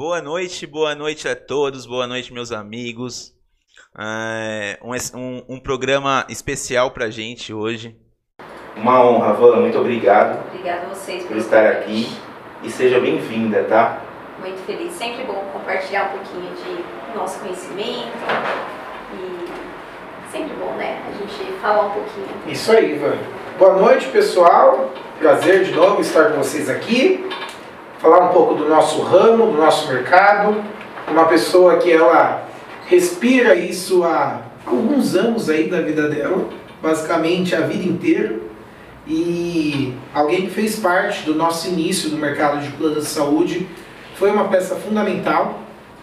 Boa noite, boa noite a todos, boa noite, meus amigos. É, um, um, um programa especial pra gente hoje. Uma honra, Van, muito obrigado. Obrigada a vocês por estar aqui e seja bem-vinda, tá? Muito feliz, sempre bom compartilhar um pouquinho de nosso conhecimento e sempre bom, né? A gente falar um pouquinho. Isso aí, Van. Boa noite, pessoal. Prazer de novo estar com vocês aqui. Falar um pouco do nosso ramo, do nosso mercado. Uma pessoa que ela respira isso há alguns anos aí da vida dela, basicamente a vida inteira. E alguém que fez parte do nosso início no mercado de plano de saúde foi uma peça fundamental.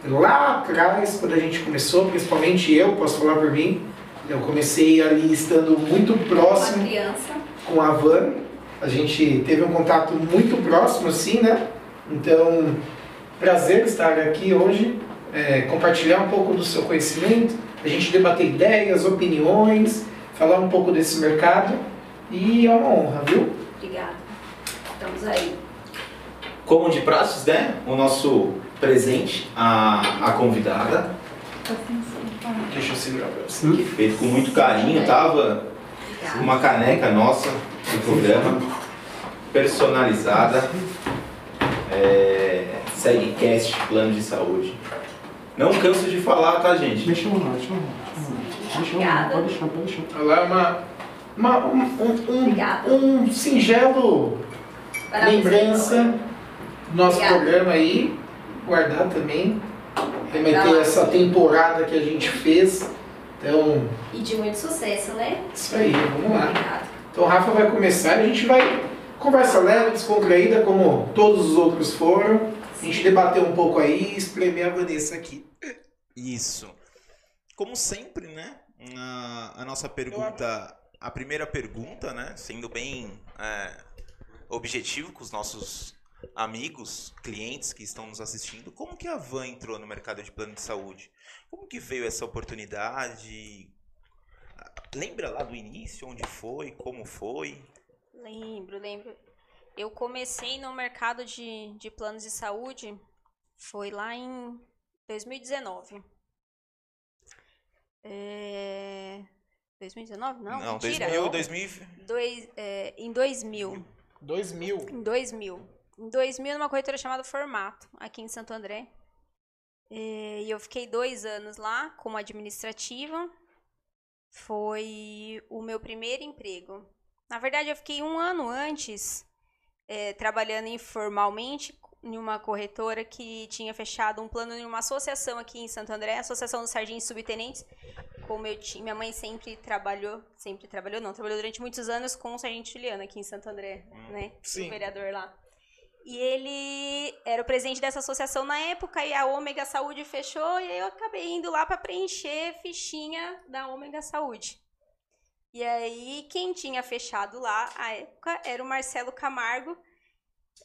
Lá atrás, quando a gente começou, principalmente eu, posso falar por mim, eu comecei ali estando muito próximo com a Van. A gente teve um contato muito próximo, assim, né? Então, prazer estar aqui hoje, é, compartilhar um pouco do seu conhecimento, a gente debater ideias, opiniões, falar um pouco desse mercado e é uma honra, viu? Obrigada. Estamos aí. Como de praxis, né? O nosso presente, a, a convidada. Deixa eu segurar pra você. Que feito com muito carinho, tava uma caneca nossa do programa, personalizada. É, segue cast plano de saúde. Não canso de falar, tá, gente? Deixa eu lá, deixa eu lá. Deixa eu lá, pode deixar, pode deixar. Ela é uma, uma, um, um, um, um singelo lembrança do nosso Obrigada. programa aí. Guardar também. Remeter essa temporada que a gente fez. Então. E de muito sucesso, né? Isso aí, vamos lá. Então o Rafa vai começar e a gente vai conversa leve, descontraída, como todos os outros foram. A gente debater um pouco aí e espremer a Vanessa aqui. Isso. Como sempre, né? A, a nossa pergunta, a primeira pergunta, né? Sendo bem é, objetivo com os nossos amigos, clientes que estão nos assistindo, como que a Van entrou no mercado de plano de saúde? Como que veio essa oportunidade? Lembra lá do início, onde foi, como foi? Lembro, lembro. Eu comecei no mercado de, de planos de saúde, foi lá em 2019. É... 2019? Não, Não mentira. 2000, 2000... Dois, é, em 2000. 2000? Em 2000. Em 2000, numa corretora chamada Formato, aqui em Santo André. É, e eu fiquei dois anos lá como administrativa. Foi o meu primeiro emprego. Na verdade, eu fiquei um ano antes é, trabalhando informalmente em uma corretora que tinha fechado um plano em uma associação aqui em Santo André, Associação dos Sargentos Subtenentes. Como eu tinha, minha mãe sempre trabalhou, sempre trabalhou, não, trabalhou durante muitos anos com o Sargento Juliano aqui em Santo André, hum, né? Sim. O vereador lá. E ele era o presidente dessa associação na época e a Ômega Saúde fechou e eu acabei indo lá para preencher fichinha da Ômega Saúde. E aí, quem tinha fechado lá à época era o Marcelo Camargo,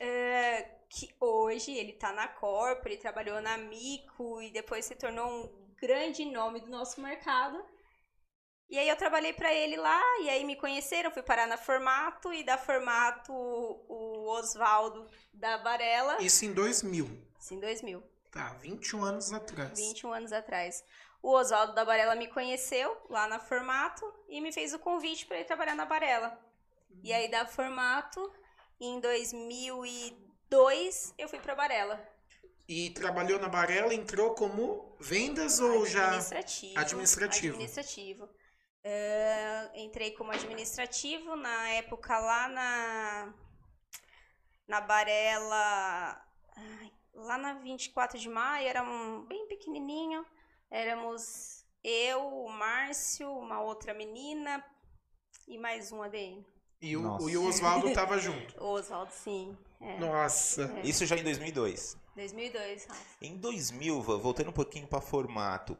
é, que hoje ele está na Corpo, ele trabalhou na Mico e depois se tornou um grande nome do nosso mercado. E aí eu trabalhei para ele lá, e aí me conheceram, fui parar na Formato, e da Formato o Oswaldo da Varela. Isso em 2000. Isso em 2000. Tá, 21 anos atrás. 21 anos atrás. O Oswaldo da Barela me conheceu lá na Formato e me fez o convite para ir trabalhar na Barela. Uhum. E aí da Formato, em 2002, eu fui para Barela. E trabalhou na Barela, entrou como vendas ou já administrativo? Administrativo. Administrativo. Uh, entrei como administrativo na época lá na na Barela, lá na 24 de maio, era um bem pequenininho. Éramos eu, o Márcio, uma outra menina e mais um ADM. E o, e o Oswaldo tava junto? O Oswaldo, sim. É. Nossa. É. Isso já em 2002? 2002. Em 2000, voltando um pouquinho para formato,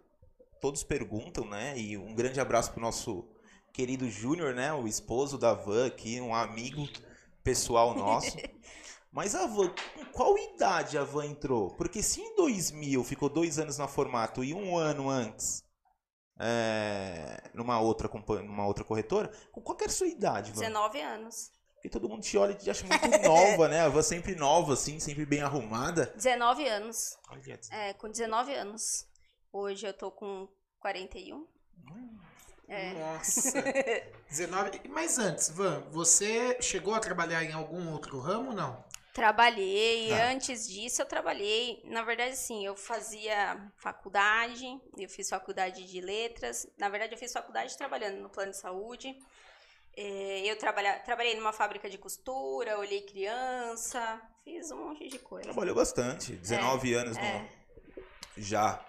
todos perguntam, né? E um grande abraço pro nosso querido Júnior, né? O esposo da Van aqui, um amigo pessoal nosso. Mas a Van, com qual idade a Van entrou? Porque se em 2000 ficou dois anos na formato e um ano antes é, numa, outra, numa outra corretora, com qual era a sua idade, Van? 19 anos. Porque todo mundo te olha e te acha muito nova, né? A van sempre nova, assim, sempre bem arrumada. 19 anos. Olha, É, com 19 anos. Hoje eu tô com 41. É. Nossa. 19. Mas antes, Van, você chegou a trabalhar em algum outro ramo, não? Trabalhei, Tá. antes disso eu trabalhei, na verdade sim, eu fazia faculdade, eu fiz faculdade de letras, na verdade eu fiz faculdade trabalhando no plano de saúde, Eh, eu trabalha, trabalhei numa fábrica de costura, olhei criança, fiz um monte de coisa. trabalhou bastante. 19 anos no, é. já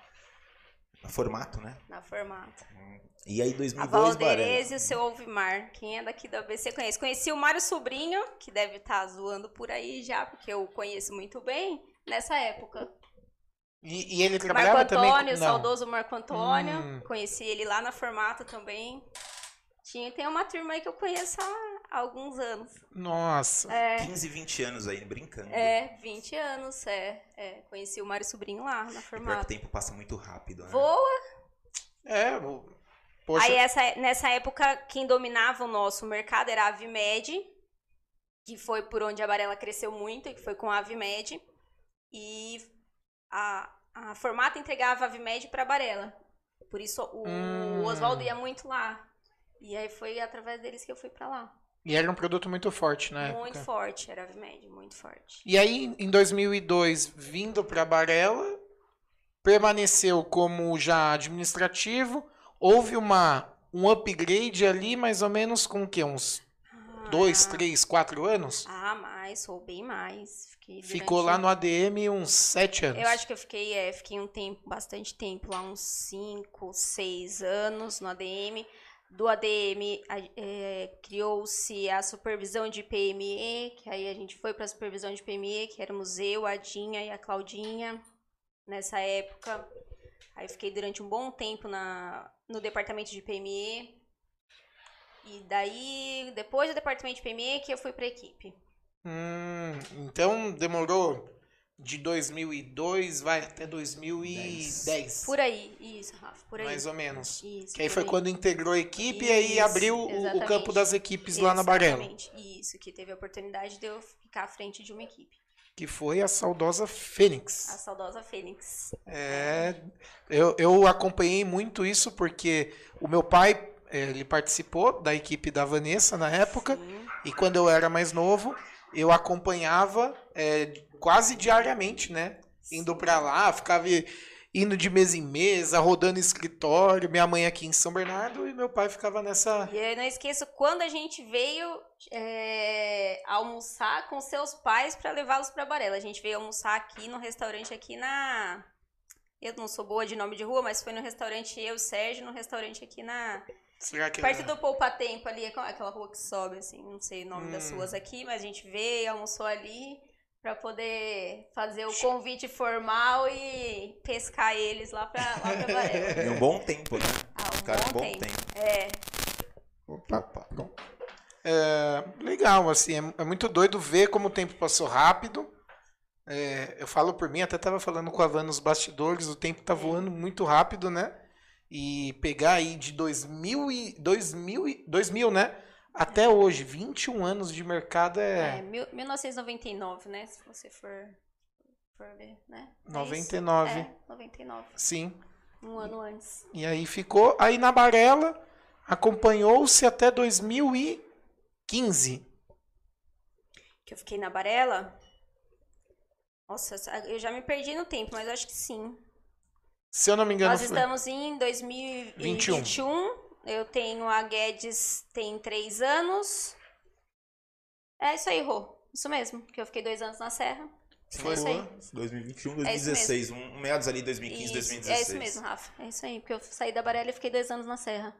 no formato, né? Na formata. E aí, A 2002, Barela. Valderez e o seu Alvimar, quem é daqui da ABC conhece. Conheci o Mário Sobrinho, que deve estar zoando por aí já, porque eu conheço muito bem, nessa época. E, e ele trabalhava Marco também? Antônio, não. saudoso Marco Antônio. Hum. Conheci ele lá na Formata também. Tinha, tem uma turma aí que eu conheço há alguns anos. Nossa. 15, 20 anos aí, brincando. É, 20 anos, é. é. Conheci o Mário Sobrinho lá na pior que o tempo passa muito rápido, né? Voa! É, poxa. Aí essa, nessa época, quem dominava o nosso mercado era a Avimed, que foi por onde a Barela cresceu muito, e que foi com a Avimed. E a, a Formata entregava a Avimed para a Barela. Por isso o, Hum. Oswaldo ia muito lá. E aí foi através deles que eu fui para lá. E era um produto muito forte, né? muito forte, era a Avimed, muito forte. E aí, em 2002, vindo para Barela, permaneceu como já administrativo. Houve uma, um upgrade ali, mais ou menos com o quê? Uns dois, Ah, três, quatro anos? Ah, mais, sou bem mais. Fiquei Ficou durante- lá no ADM uns sete anos. Eu acho que eu fiquei, é, fiquei um tempo, bastante tempo, lá uns 5, 6 anos no ADM. Do ADM é, criou-se a supervisão de PME, que aí a gente foi para a supervisão de PME, que éramos eu, a Dinha e a Claudinha nessa época. Aí fiquei durante um bom tempo na, no departamento de PME. E daí, depois do departamento de PME, que eu fui para a equipe. Hum, então demorou de 2002 vai até 2010. Por aí, isso, Rafa, por aí. mais ou menos. Isso, Que aí foi aí. quando integrou a equipe e aí Isso, abriu o- o, campo das equipes lá na Barela. Exatamente, Isso, que teve a oportunidade de eu ficar à frente de uma equipe. Que foi a saudosa Fênix. A saudosa Fênix. É, eu, eu acompanhei muito isso porque o meu pai, eh, ele participou da equipe da Vanessa na época, Sim. e quando eu era mais novo, eu acompanhava eh, quase diariamente, né? Indo pra lá, ficava indo de mesa em mesa, rodando escritório, minha mãe aqui em São Bernardo e meu pai ficava nessa. E eu não esqueço quando a gente veio é, almoçar com seus pais para levá-los para Barela. A gente veio almoçar aqui no restaurante aqui na. Eu não sou boa de nome de rua, mas foi no restaurante eu, Sérgio, no restaurante aqui na. Será que Perto do Poupa Tempo ali, aquela rua que sobe, assim, não sei o nome das Hum. ruas aqui, mas a gente veio, almoçou ali pra poder fazer o convite formal e pescar eles lá pra, lá pra Varela. Um bom tempo, né? Ah, um Cara, bom bom tempo. tempo. É, Opa, bom. É, legal, assim, é, é muito doido ver como o tempo passou rápido. É, eu falo por mim, até tava falando com a Van nos bastidores, o tempo tá voando muito rápido, né? E pegar aí de 2000, e, 2000, e- 2000 né? Até hoje, 21 anos de mercado é, é, mil- 1999, né? Se você for, for ver, né? É isso. 99. É, 99. Sim. Um ano antes. E aí ficou. Aí na Barela, acompanhou-se até 2015. Que eu fiquei na Barela. Nossa, eu já me perdi no tempo, mas acho que sim. Se eu não me engano, Nós foi. estamos em 2021. Eu tenho a Guedes, tem três anos. É isso aí, Rô. Isso mesmo, que eu fiquei dois anos na Serra. Foi é isso aí. Boa. 2021, É isso 2016. um, meados ali 2015, Isso, 2016. É isso mesmo, Rafa. É isso aí, porque eu saí da Barela e fiquei dois anos na Serra.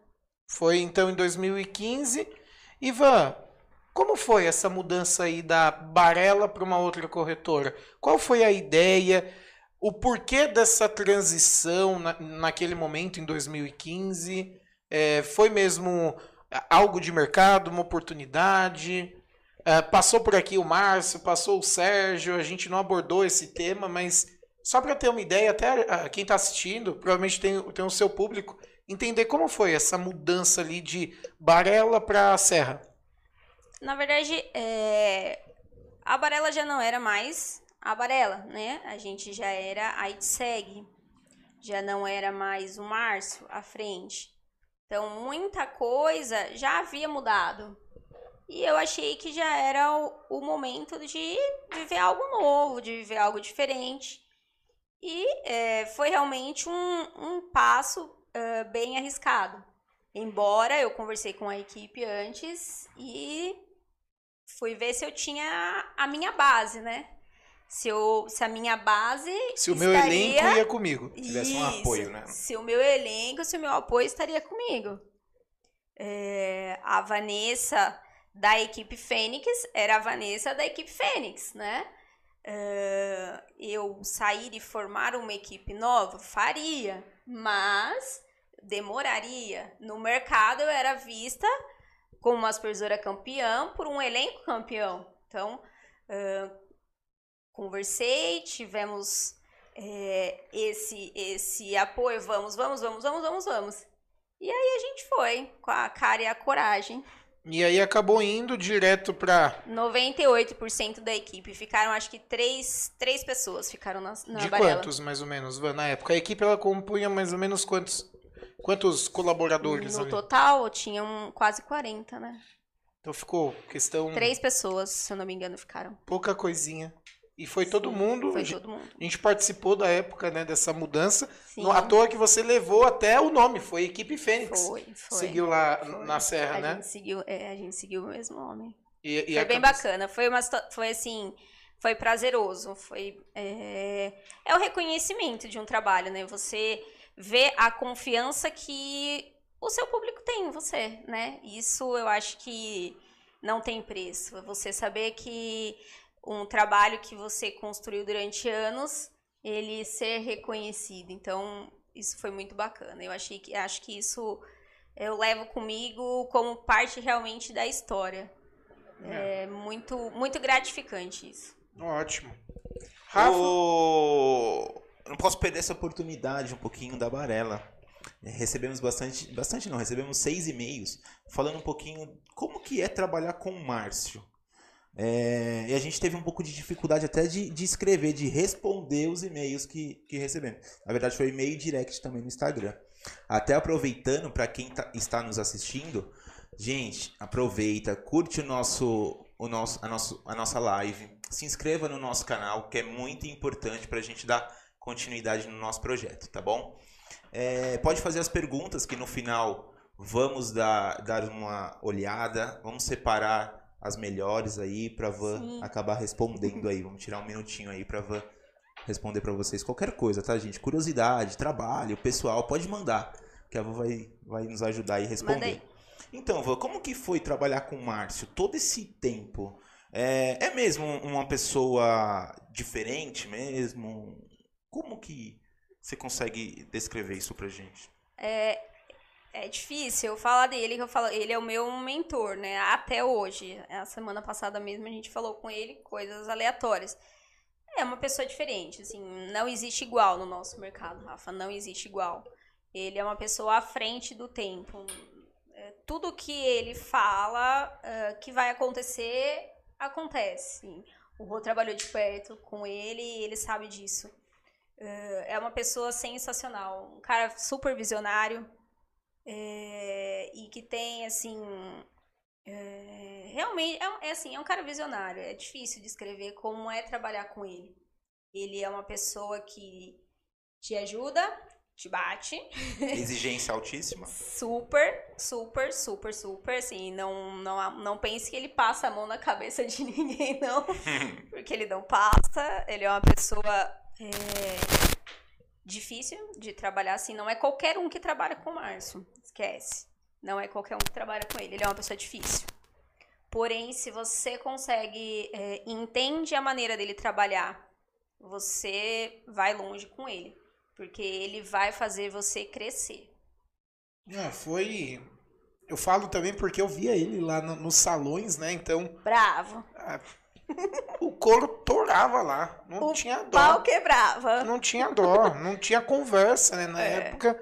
Foi então em 2015. Ivan, como foi essa mudança aí da Barela para uma outra corretora? Qual foi a ideia? O porquê dessa transição na, naquele momento, em 2015? É, foi mesmo algo de mercado, uma oportunidade? É, passou por aqui o Márcio, passou o Sérgio, a gente não abordou esse tema, mas só para ter uma ideia, até ah, quem está assistindo, provavelmente tem, tem o seu público, entender como foi essa mudança ali de Barela para Serra. na verdade, é, a Barela já não era mais a Barela, né? A gente já era a Itseg, já não era mais o Márcio à frente. Então, muita coisa já havia mudado. E eu achei que já era o, o momento de viver algo novo, de viver algo diferente. E é, foi realmente um, um passo uh, bem arriscado. Embora eu conversei com a equipe antes e fui ver se eu tinha a minha base, né? Se, eu, se a minha base. Se o meu estaria... elenco ia comigo. Tivesse um apoio, né? Se o meu elenco, se o meu apoio estaria comigo. É, a Vanessa da equipe Fênix era a Vanessa da equipe Fênix, né? Uh, eu sair e formar uma equipe nova? Faria, mas demoraria. No mercado eu era vista como uma supervisora campeã por um elenco campeão. Então, uh, conversei, tivemos é, esse, esse apoio, vamos, vamos, vamos, vamos, vamos, vamos. E aí a gente foi, com a cara e a coragem. E aí acabou indo direto para 98% da equipe. Ficaram, acho que, três, três pessoas ficaram na, na De Barela. quantos, mais ou menos, Van, na época? A equipe ela compunha mais ou menos quantos, quantos colaboradores No ali? total, tinham quase 40, né? Então ficou questão Três pessoas, se eu não me engano, ficaram. pouca coisinha. E foi todo Sim, mundo. Foi a gente- todo mundo. A gente participou da época, né, dessa mudança. Sim, à toa que você levou até o nome, foi Equipe Fênix. foi, foi. Seguiu lá Foi. na Serra, a né? Gente seguiu, é, a gente seguiu o mesmo nome. E, e foi bem cabeça- bacana. Foi uma foi assim, foi prazeroso. Foi é, é o reconhecimento de um trabalho, né? Você vê a confiança que o seu público tem em você, né? Isso eu acho que não tem preço. É Você saber que um trabalho que você construiu durante anos, ele ser reconhecido. Então, isso foi muito bacana. Eu achei que acho que isso eu levo comigo como parte realmente da história. É muito, muito gratificante isso. Ótimo. Rafa, O... Não posso perder essa oportunidade um pouquinho da Barela. É, Recebemos bastante, bastante não, recebemos seis e-mails falando um pouquinho como que é trabalhar com o Márcio. É, e a gente teve um pouco de dificuldade até de, de escrever, de responder os e-mails que, que recebemos. Na verdade, foi e-mail direct também no Instagram. Até aproveitando, para quem tá- está nos assistindo, gente, aproveita, curte o nosso, o nosso, a, nosso, a nossa live, se inscreva no nosso canal, que é muito importante para a gente dar continuidade no nosso projeto, tá bom? É, pode fazer as perguntas que no final vamos dar, dar uma olhada, vamos separar as melhores aí para Van Sim. acabar respondendo aí. Vamos tirar um minutinho aí para Van responder para vocês qualquer coisa, tá, gente? Curiosidade, trabalho, pessoal, pode mandar, que a Van vai, vai nos ajudar a responder. Então, Van, como que foi trabalhar com o Márcio todo esse tempo? É, é mesmo uma pessoa diferente mesmo? Como que você consegue descrever isso pra gente? É difícil eu falar dele, que eu falo, ele é o meu mentor, né? Até hoje. A semana passada mesmo a gente falou com ele coisas aleatórias. É uma pessoa diferente, assim, não existe igual no nosso mercado, Rafa, não existe igual. Ele é uma pessoa à frente do tempo. É, tudo que ele fala é, que vai acontecer, acontece. O Rô trabalhou de perto com ele e ele sabe disso. É é uma pessoa sensacional, um cara super visionário, é, e que tem assim é, realmente é, um- é assim é um cara visionário é difícil descrever como é trabalhar com ele. Ele é uma pessoa que te ajuda te bate. Exigência altíssima? super super super super assim não não não pense que ele passa a mão na cabeça de ninguém não. Porque ele não passa ele é uma pessoa é, difícil de trabalhar assim. Não é qualquer um que trabalha com o Márcio. Esquece. Não é qualquer um que trabalha com ele. Ele é uma pessoa difícil. Porém, se você consegue, é, entende a maneira dele trabalhar, você vai longe com ele. Porque ele vai fazer você crescer. Ah, foi. Eu falo também porque eu via ele lá no- nos salões, né? Então Bravo. O couro torava lá. Não O tinha dó. Pau quebrava. Não tinha dó, não tinha conversa, né, na É. época.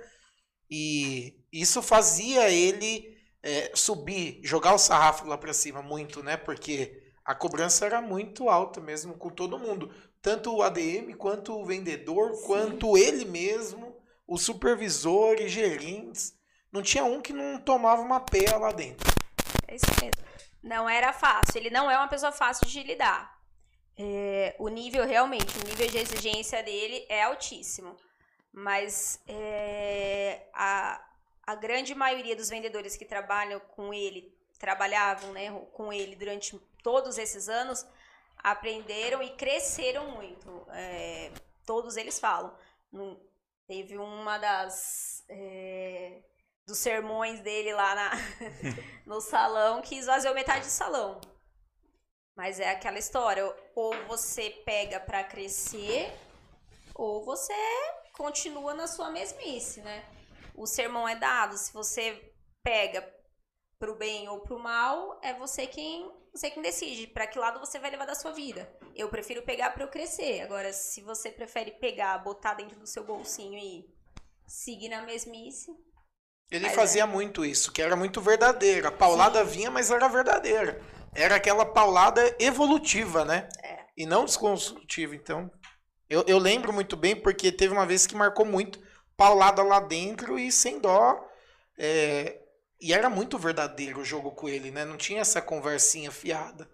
E isso fazia ele é, subir, jogar o sarrafo lá para cima muito, né? Porque a cobrança era muito alta mesmo com todo mundo. Tanto o ADM, quanto o vendedor, Sim. quanto ele mesmo, o supervisor e gerentes. Não tinha um que não tomava uma pé lá dentro. É isso mesmo. Não era fácil. Ele não é uma pessoa fácil de lidar. É, o nível, realmente, o nível de exigência dele é altíssimo. Mas é, a, a grande maioria dos vendedores que trabalham com ele, trabalhavam né, com ele durante todos esses anos, aprenderam e cresceram muito. É, todos eles falam. teve uma das. É, dos sermões dele lá na, no salão que esvaziou metade do salão. Mas é aquela história, ou você pega para crescer, ou você continua na sua mesmice, né? o sermão é dado, se você pega pro bem ou pro mal, é você quem você quem decide para que lado você vai levar da sua vida. Eu prefiro pegar para eu crescer. Agora, se você prefere pegar, botar dentro do seu bolsinho e seguir na mesmice, ele fazia é. muito isso, que era muito verdadeira. A paulada Sim. vinha, mas era verdadeira. Era aquela paulada evolutiva, né? É. E não desconstrutiva. Então, eu, eu lembro muito bem, porque teve uma vez que marcou muito paulada lá dentro e sem dó. É, e era muito verdadeiro o jogo com ele, né? Não tinha essa conversinha fiada.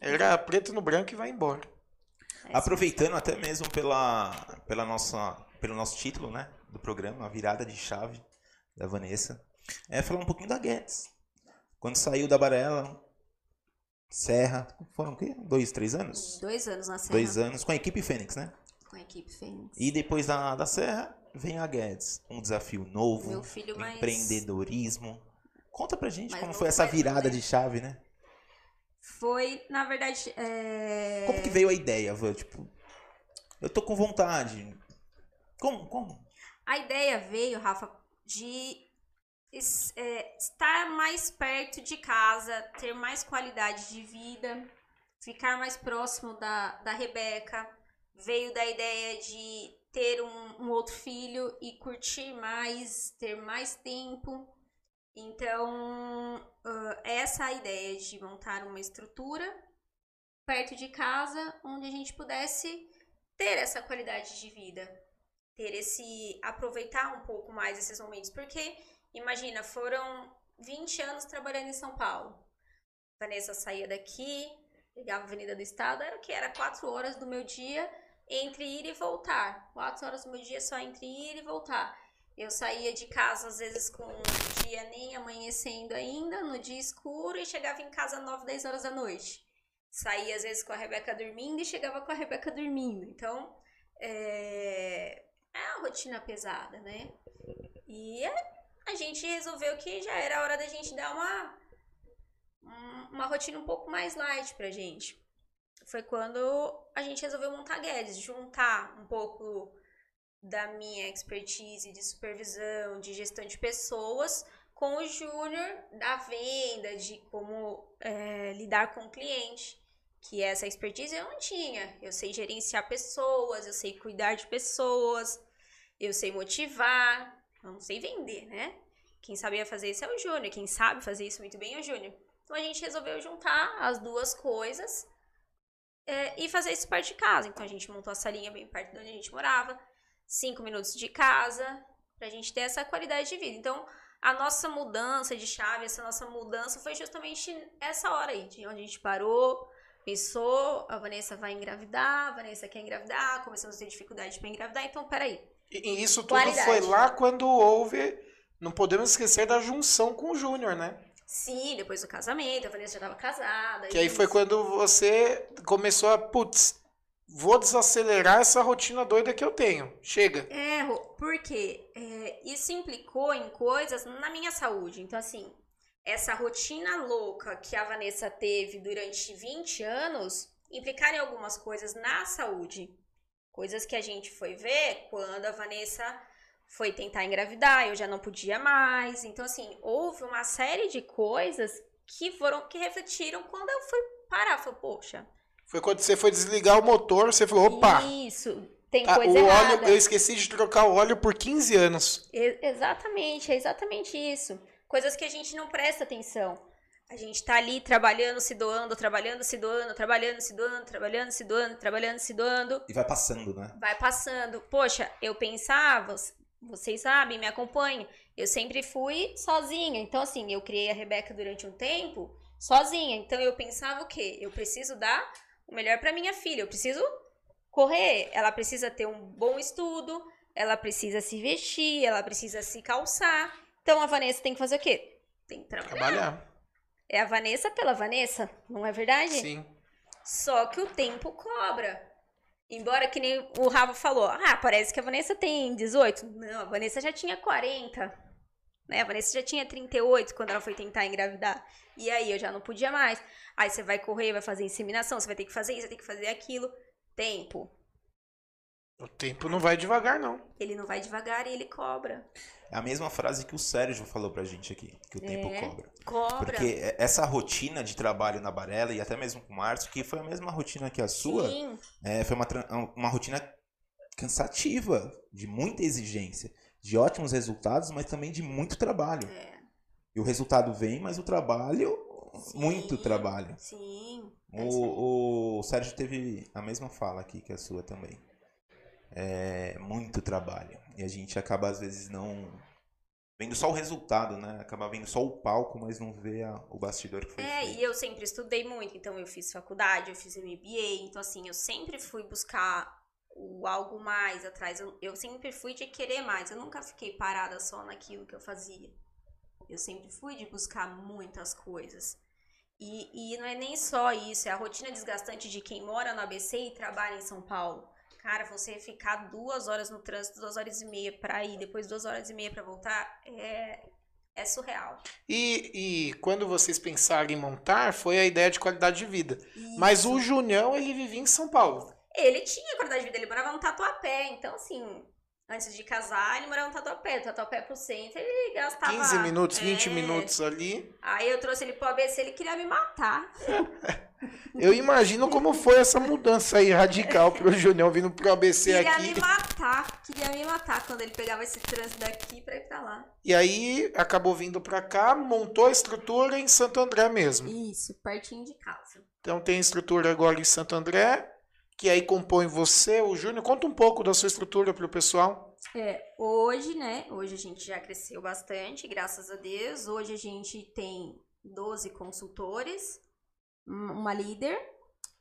Era preto no branco e vai embora. Aproveitando até mesmo pela, pela nossa, pelo nosso título, né? Do programa, a virada de chave da Vanessa. É falar um pouquinho da Guedes. Quando saiu da Barela, Serra, foram o quê? Dois, três anos? Dois anos na Serra. Dois anos com a equipe Fênix, né? Com a equipe Fênix. E depois da, da Serra, vem a Guedes. Um desafio novo, Meu filho mais... empreendedorismo. Conta pra gente mais como foi essa virada de chave, né? Foi, na verdade. É... Como que veio a ideia, Van? Tipo, eu tô com vontade. Como? Como? A ideia veio, Rafa, de é, estar mais perto de casa, ter mais qualidade de vida, ficar mais próximo da, da Rebeca. Veio da ideia de ter um, um outro filho e curtir mais, ter mais tempo. Então, uh, essa é a ideia de montar uma estrutura perto de casa onde a gente pudesse ter essa qualidade de vida, ter esse aproveitar um pouco mais esses momentos, porque imagina, foram 20 anos trabalhando em São Paulo. Vanessa saía daqui, pegava a Avenida do Estado, era o que era quatro horas do meu dia entre ir e voltar. Quatro horas do meu dia só entre ir e voltar. Eu saía de casa às vezes com o dia nem amanhecendo ainda, no dia escuro, e chegava em casa 9, 10 horas da noite. Saía às vezes com a Rebeca dormindo e chegava com a Rebeca dormindo. Então, é, é uma rotina pesada, né? E a gente resolveu que já era hora da gente dar uma, uma rotina um pouco mais light pra gente foi quando a gente resolveu montar Guedes, juntar um pouco da minha expertise de supervisão, de gestão de pessoas, com o júnior da venda, de como é, lidar com o cliente. Que essa expertise eu não tinha. Eu sei gerenciar pessoas, eu sei cuidar de pessoas, eu sei motivar, não sei vender, né? Quem sabia fazer isso é o Júnior, quem sabe fazer isso muito bem é o Júnior. Então a gente resolveu juntar as duas coisas é, e fazer isso perto de casa. Então a gente montou a salinha bem perto de onde a gente morava, cinco minutos de casa, pra gente ter essa qualidade de vida. Então a nossa mudança de chave, essa nossa mudança foi justamente essa hora aí, de onde a gente parou, pensou, a Vanessa vai engravidar, a Vanessa quer engravidar, começamos a ter dificuldade para engravidar, então peraí. E isso tudo Qualidade. foi lá quando houve, não podemos esquecer da junção com o Júnior, né? Sim, depois do casamento, a Vanessa já estava casada. Que aí foi quando você começou a, putz, vou desacelerar essa rotina doida que eu tenho. Chega. É, porque é, isso implicou em coisas na minha saúde. Então, assim, essa rotina louca que a Vanessa teve durante 20 anos implicaram em algumas coisas na saúde. Coisas que a gente foi ver quando a Vanessa foi tentar engravidar, eu já não podia mais. Então, assim, houve uma série de coisas que foram que refletiram quando eu fui parar. Falei, poxa. Foi quando você foi desligar o motor, você falou, opa. Isso, tem tá, coisa o errada. Óleo, eu esqueci de trocar o óleo por 15 anos. E, exatamente, é exatamente isso. Coisas que a gente não presta atenção. A gente tá ali trabalhando, se doando, trabalhando, se doando, trabalhando, se doando, trabalhando, se doando, trabalhando, se doando. E vai passando, né? Vai passando. Poxa, eu pensava, vocês sabem, me acompanham. Eu sempre fui sozinha. Então, assim, eu criei a Rebeca durante um tempo sozinha. Então, eu pensava o quê? Eu preciso dar o melhor para minha filha. Eu preciso correr. Ela precisa ter um bom estudo. Ela precisa se vestir. Ela precisa se calçar. Então, a Vanessa tem que fazer o quê? Tem que trabalhar. Trabalhar. É a Vanessa pela Vanessa, não é verdade? Sim. Só que o tempo cobra. Embora que nem o Rafa falou, ah, parece que a Vanessa tem 18. Não, a Vanessa já tinha 40. Né? A Vanessa já tinha 38 quando ela foi tentar engravidar. E aí eu já não podia mais. Aí você vai correr, vai fazer inseminação, você vai ter que fazer isso, vai ter que fazer aquilo. Tempo. O tempo não vai devagar, não. Ele não vai devagar e ele cobra. É a mesma frase que o Sérgio falou pra gente aqui, que o tempo É. cobra. Cobra. Porque essa rotina de trabalho na Barela e até mesmo com o Márcio, que foi a mesma rotina que a sua, é, foi uma, tran- uma rotina cansativa, de muita exigência, de ótimos resultados, mas também de muito trabalho. É. E o resultado vem, mas o trabalho, Sim. muito trabalho. sim. É. O, o Sérgio teve a mesma fala aqui que a sua também. É muito trabalho. E a gente acaba, às vezes, não. Vendo só o resultado, né? Acaba vendo só o palco, mas não vê a- o bastidor que foi É, feito. e eu sempre estudei muito, então eu fiz faculdade, eu fiz MBA, então assim, eu sempre fui buscar o algo mais atrás. Eu, eu sempre fui de querer mais, eu nunca fiquei parada só naquilo que eu fazia. Eu sempre fui de buscar muitas coisas. E, e não é nem só isso, é a rotina desgastante de quem mora no ABC e trabalha em São Paulo. Cara, você ficar duas horas no trânsito, duas horas e meia pra ir, depois duas horas e meia pra voltar, é, é surreal. E, e quando vocês pensaram em montar, foi a ideia de qualidade de vida. Mas o Junião, ele vivia em São Paulo. Ele tinha qualidade de vida, ele morava no Tatuapé, então assim, antes de casar, ele morava no Tatuapé. Do Tatuapé pro centro, ele gastava... 15 minutos, 20 É. minutos ali. Aí eu trouxe ele pro ABC, ele queria me matar. Eu imagino como foi essa mudança aí radical pro Junião vindo pro ABC Queria aqui. me matar, queria me matar quando ele pegava esse trânsito daqui pra ir pra lá. E aí acabou vindo pra cá, montou a estrutura em Santo André mesmo. Isso, pertinho de casa. Então tem estrutura agora em Santo André, que aí compõe você, o Júnior. Conta um pouco da sua estrutura pro pessoal. É, hoje, né, hoje a gente já cresceu bastante, graças a Deus. Hoje a gente tem 12 consultores, uma líder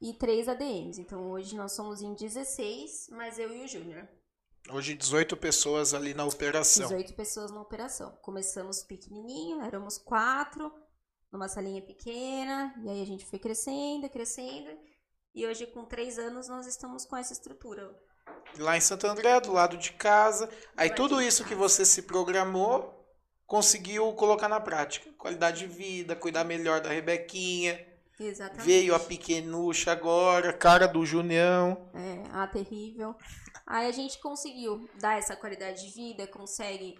e três ADMs. Então hoje nós somos em 16, mas eu e o Júnior. Hoje 18 pessoas ali na operação. 18 pessoas na operação. Começamos pequenininho, éramos quatro, numa salinha pequena, e aí a gente foi crescendo, crescendo. E hoje, com três anos, nós estamos com essa estrutura. Lá em Santo André, do lado de casa. Aí tudo isso que você se programou, conseguiu colocar na prática. Qualidade de vida, cuidar melhor da Rebequinha. Exatamente. Veio a pequenucha agora, cara do Junião. É, ah, terrível. Aí a gente conseguiu dar essa qualidade de vida, consegue,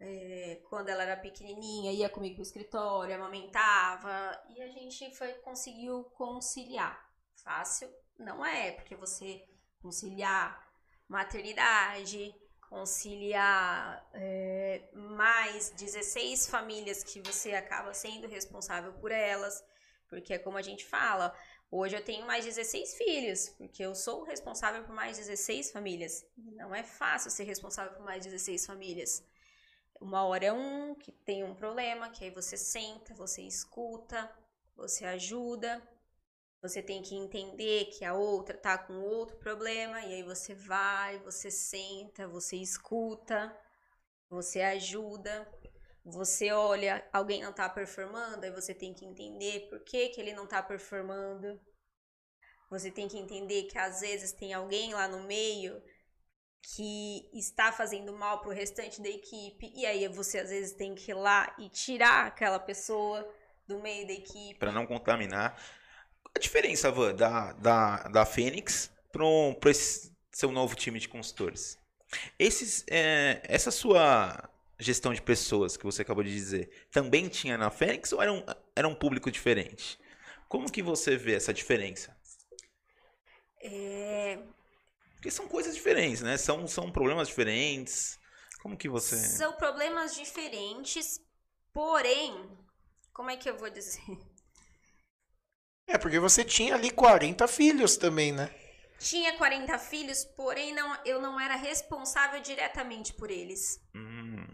é, quando ela era pequenininha, ia comigo pro escritório, amamentava, e a gente foi, conseguiu conciliar. Fácil não é, porque você conciliar maternidade, conciliar é, mais 16 famílias que você acaba sendo responsável por elas, porque é como a gente fala, Hoje eu tenho mais 16 filhos, porque eu sou responsável por mais 16 famílias. Não é fácil ser responsável por mais 16 famílias. Uma hora é um que tem um problema, que aí você senta, você escuta, você ajuda. Você tem que entender que a outra tá com outro problema, e aí você vai, você senta, você escuta, você ajuda. Você olha, alguém não tá performando, aí você tem que entender por que, que ele não tá performando. Você tem que entender que às vezes tem alguém lá no meio que está fazendo mal pro restante da equipe, e aí você às vezes tem que ir lá e tirar aquela pessoa do meio da equipe. Pra não contaminar. A diferença, Van, da, da, da Fênix para esse seu novo time de consultores. Esses, é, essa sua gestão de pessoas que você acabou de dizer, também tinha na Fênix ou era um, era um público diferente? Como que você vê essa diferença? É, Porque são coisas diferentes, né? São, são problemas diferentes. Como que você... São problemas diferentes, Porém, como é que eu vou dizer? É, porque você tinha ali 40 filhos também, né? Tinha 40 filhos, porém não, eu não era responsável diretamente por eles. Hum,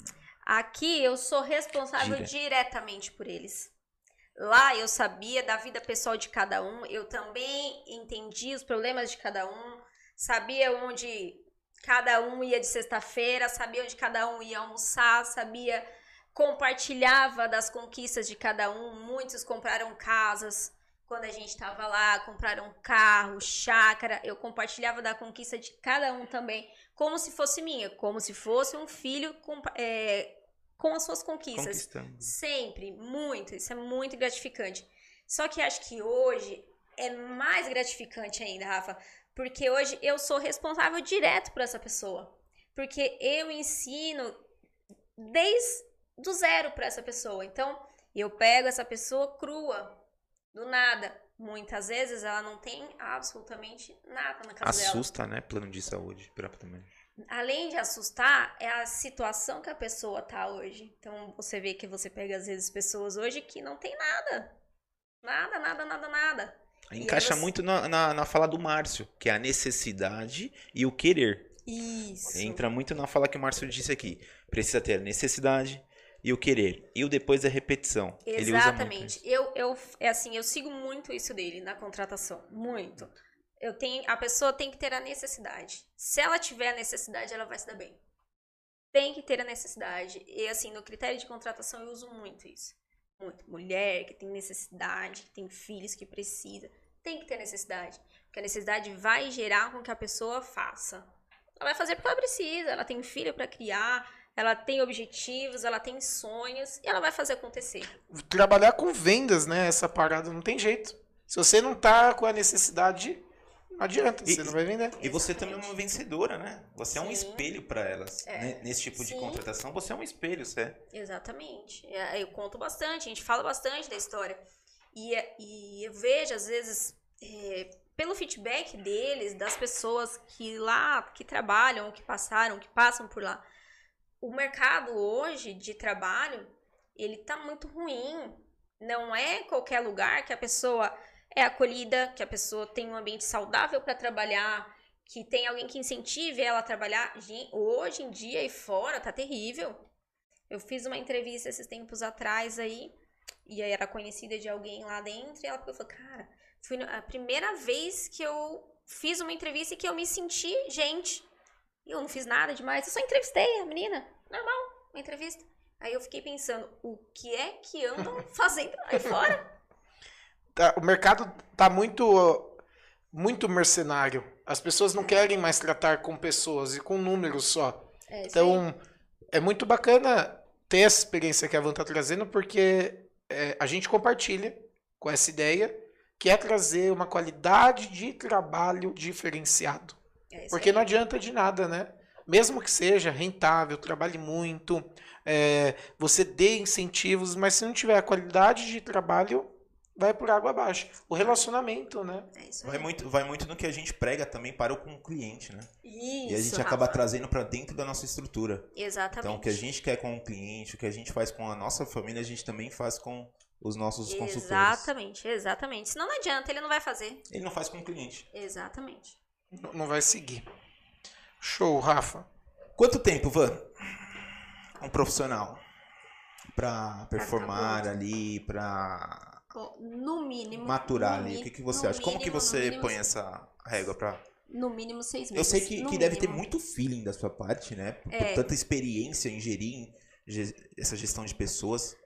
Aqui eu sou responsável Dire- diretamente por eles. Lá eu sabia da vida pessoal de cada um, eu também entendi os problemas de cada um, sabia onde cada um ia de sexta-feira, sabia onde cada um ia almoçar, sabia, compartilhava das conquistas de cada um. Muitos compraram casas quando a gente estava lá, compraram carro, chácara. Eu compartilhava da conquista de cada um também, como se fosse minha, como se fosse um filho com, é, com as suas conquistas. Sempre, muito. Isso é muito gratificante. Só que acho que hoje é mais gratificante ainda, Rafa, porque hoje eu sou responsável direto por essa pessoa. Porque eu ensino desde do zero para essa pessoa. Então, eu pego essa pessoa crua, do nada. Muitas vezes ela não tem absolutamente nada na casa dela. Assusta, né? Plano de saúde. pra- também. Além de assustar, é a situação que a pessoa tá hoje. Então você vê que você pega às vezes pessoas hoje que não tem nada. Nada, nada, nada, nada. Encaixa você- muito na, na, na fala do Márcio, que é a necessidade e o querer. Isso. Entra muito na fala que o Márcio disse aqui. Precisa ter necessidade e o querer. E o depois é repetição. Exatamente. Eu, eu, é assim, eu sigo muito isso dele na contratação. Muito. Eu tenho, a pessoa tem que ter a necessidade. Se ela tiver a necessidade, ela vai se dar bem. Tem que ter a necessidade. E assim, no critério de contratação eu uso muito isso. Muito. Mulher que tem necessidade, que tem filhos que precisa. Tem que ter necessidade. Porque a necessidade vai gerar com que a pessoa faça. Ela vai fazer porque ela precisa. Ela tem filho para criar, ela tem objetivos, ela tem sonhos e ela vai fazer acontecer. Trabalhar com vendas, né? Essa parada não tem jeito. Se você não tá com a necessidade, não adianta, E- você não vai vender. E você também é uma vencedora, né? Você é um Sim. espelho para elas. É. né? Nesse tipo de Sim. contratação, você é um espelho, você é. Exatamente. É, Eu conto bastante, a gente fala bastante da história. E, é- e eu vejo, às vezes, é, pelo feedback deles, das pessoas que lá, que trabalham, que passaram, que passam por lá. O mercado hoje de trabalho, ele tá muito ruim. Não é qualquer lugar que a pessoa é acolhida, que a pessoa tem um ambiente saudável para trabalhar, que tem alguém que incentive ela a trabalhar. Hoje em dia e fora tá terrível. Eu fiz uma entrevista esses tempos atrás aí, e aí era conhecida de alguém lá dentro, e ela falou, cara, foi a primeira vez que eu fiz uma entrevista e que eu me senti gente. E eu não fiz nada demais, eu só entrevistei a menina, normal, uma entrevista. Aí eu fiquei pensando, o que é que andam fazendo aí fora? Tá- o mercado tá muito muito mercenário. As pessoas não querem mais tratar com pessoas e com números só. É. Então, é muito bacana ter essa experiência que a Van tá trazendo, porque é, a gente compartilha com essa ideia, que é trazer uma qualidade de trabalho diferenciado. É Porque não adianta de nada, né? Mesmo que seja rentável, trabalhe muito, é, você dê incentivos, mas se não tiver a qualidade de trabalho, vai por água abaixo. O relacionamento, né? É isso Vai muito, vai muito no que a gente prega também para o com o cliente, né? Isso, e a gente acaba Rafa. trazendo para dentro da nossa estrutura. Exatamente. Então, o que a gente quer com o cliente, o que a gente faz com a nossa família, a gente também faz com os nossos consultores. Exatamente, exatamente. Senão não adianta, ele não vai fazer. Ele não faz com o cliente. Exatamente. Não vai seguir. Show, Rafa. Quanto tempo, Van? Um profissional para performar pronto. ali, para No mínimo. maturar no ali. mi- O que, que você acha? Como que mínimo, você mínimo, põe essa régua para No mínimo seis Eu meses. sei que, que deve ter mínimo. muito feeling da sua parte, né? Por, por É. tanta experiência em gerir ge- essa gestão de pessoas.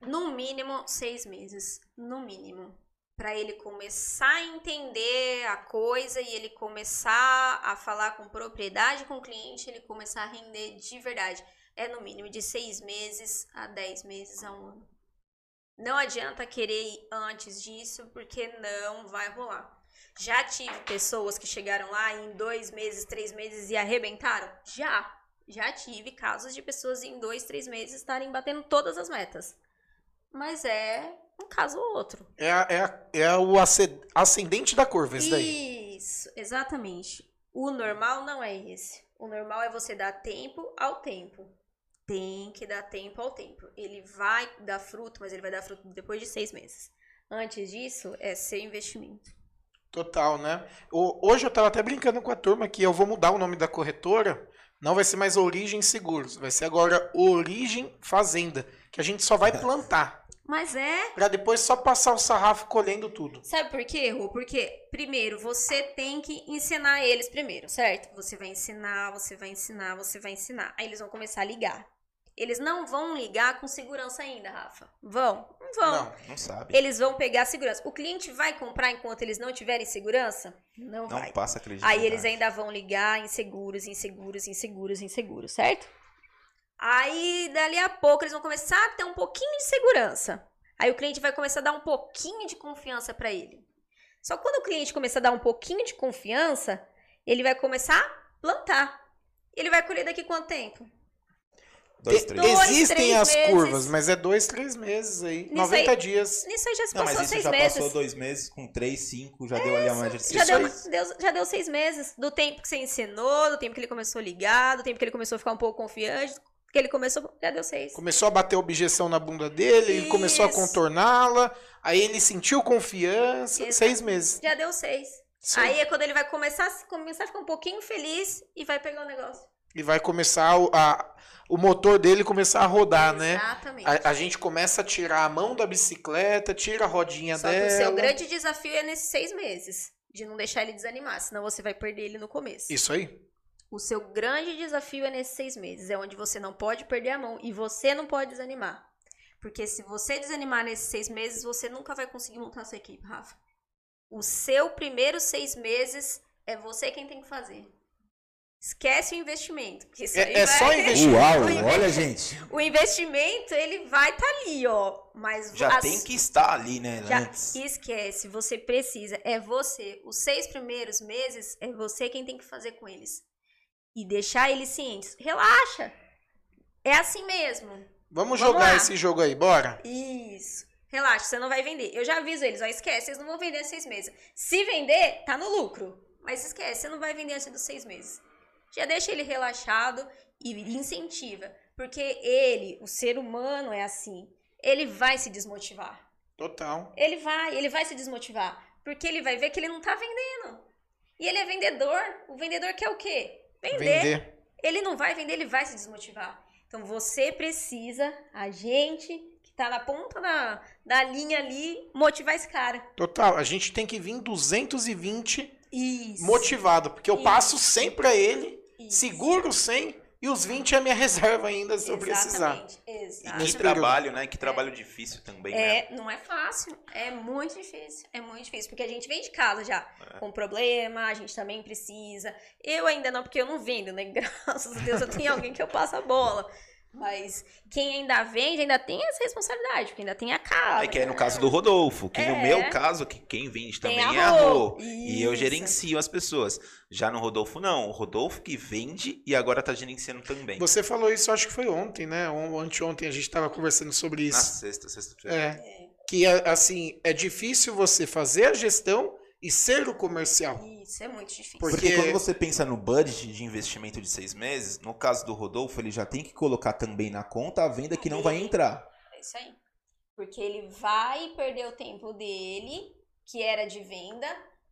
No mínimo seis meses. No mínimo. Pra ele começar a entender a coisa e ele começar a falar com propriedade com o cliente, ele começar a render de verdade. É no mínimo de seis meses a dez meses a um ano. Não adianta querer ir antes disso, porque não vai rolar. Já tive pessoas que chegaram lá em dois meses, três meses e arrebentaram? Já. Já tive casos de pessoas em dois, três meses estarem batendo todas as metas. Mas é um caso ou outro. É, a- é, a- é o asce- ascendente da curva, esse daí. Isso, exatamente. O normal não é esse. O normal é você dar tempo ao tempo. tem que dar tempo ao tempo. Ele vai dar fruto, mas ele vai dar fruto depois de seis meses. Antes disso, é seu investimento. Total, né? Hoje eu tava até brincando com a turma que eu vou mudar o nome da corretora. Não vai ser mais Origem Seguros, vai ser agora Origem Fazenda, que a gente só vai plantar. Mas é. Pra depois só passar o sarrafo colhendo tudo. Sabe por quê, Rô? Porque, primeiro, você tem que ensinar eles primeiro, certo? Você vai ensinar, você vai ensinar, você vai ensinar. Aí eles vão começar a ligar. Eles não vão ligar com segurança ainda, Rafa. Vão? Não vão. Não, não sabe. Eles vão pegar segurança. O cliente vai comprar enquanto eles não tiverem segurança? Não, Não vai. passa acreditar. Aí eles ainda vão ligar inseguros, inseguros, inseguros, inseguros, certo? Aí, dali a pouco, eles vão começar a ter um pouquinho de segurança. Aí o cliente vai começar a dar um pouquinho de confiança para ele. Só que quando o cliente começar a dar um pouquinho de confiança, ele vai começar a plantar. Ele vai colher daqui quanto tempo? Dois, três. Dois, Existem três as meses. curvas, mas é dois, três meses aí. Nisso 90 aí- dias. Nisso aí já se Não, passou mas isso seis já meses. passou dois meses, com três, cinco, já deu ali a média de Já seis. deu, deu- já deu seis meses. Do tempo que você ensinou, do tempo que ele começou a ligar, do tempo que ele começou a ficar um pouco confiante, que ele começou, já deu seis. Começou a bater objeção na bunda dele, ele começou a Isso. contorná-la, aí ele sentiu confiança. Exato. Seis meses. Já deu seis. Sim. Aí é quando ele vai começar, começar a ficar um pouquinho feliz e vai pegar o negócio. E vai começar o, a- o motor dele começar a rodar, né? Exatamente. A, gente começa a tirar a mão da bicicleta, tira a rodinha Só que dela. o seu grande desafio é nesses seis meses. De não deixar ele desanimar, senão você vai perder ele no começo. Isso aí. O seu grande desafio é nesses seis meses. É onde você não pode perder a mão. E você não pode desanimar. Porque se você desanimar nesses seis meses, você nunca vai conseguir montar a sua equipe, Rafa. O seu primeiro seis meses é você quem tem que fazer. Esquece o investimento. porque isso É- é vai- só investimento. Uau, O inve- olha, gente. O investimento, ele vai estar ali, ó. Mas Já as- tem que estar ali, né? já antes. esquece, você precisa, é você. Os seis primeiros meses é você quem tem que fazer com eles. E deixar eles cientes. Relaxa. É assim mesmo. Vamos, Vamos jogar lá. esse jogo aí, bora? Isso. Relaxa, você não vai vender. Eu já aviso eles, ó, esquece, vocês não vão vender seis meses. Se vender, tá no lucro. Mas esquece, você não vai vender antes dos seis meses. Já deixa ele relaxado e incentiva. Porque ele, o ser humano é assim. Ele vai se desmotivar. Total. Ele vai, ele vai se desmotivar. Porque ele vai ver que ele não tá vendendo. E ele é vendedor. O vendedor quer o quê? Vender. Vender. Ele não vai vender, ele vai se desmotivar. Então você precisa, a gente que tá na ponta da, da linha ali, motivar esse cara. Total. A gente tem que vir 220 Isso. motivado, porque eu Isso. passo 100 pra ele, Isso. seguro 100 e os 20 é a minha reserva ainda se eu precisar. Exatamente. E Exatamente. que trabalho, né? Que trabalho difícil também, né? É, não é fácil, é muito difícil, é muito difícil, porque a gente vem de casa já É. com problema, a gente também precisa. Eu ainda não, porque eu não vendo, né? Graças a Deus eu tenho alguém que eu passo a bola. Mas quem ainda vende ainda tem essa responsabilidade, porque ainda tem a casa. É que é no caso do Rodolfo, que no É. meu caso, que quem vende também a é a Rô. E eu gerencio as pessoas. Já no Rodolfo, não. O Rodolfo que vende e agora tá gerenciando também. Você falou isso, acho que foi ontem, né? Ou anteontem a gente estava conversando sobre Na isso. sexta, sexta-feira. É. Que, assim, é difícil você fazer a gestão e ser o comercial. Isso, é muito difícil. Por- Porque Porque- quando você pensa no budget de investimento de seis meses, no caso do Rodolfo, ele já tem que colocar também na conta a venda que não vai entrar. É isso aí. Porque ele vai perder o tempo dele, que era de venda,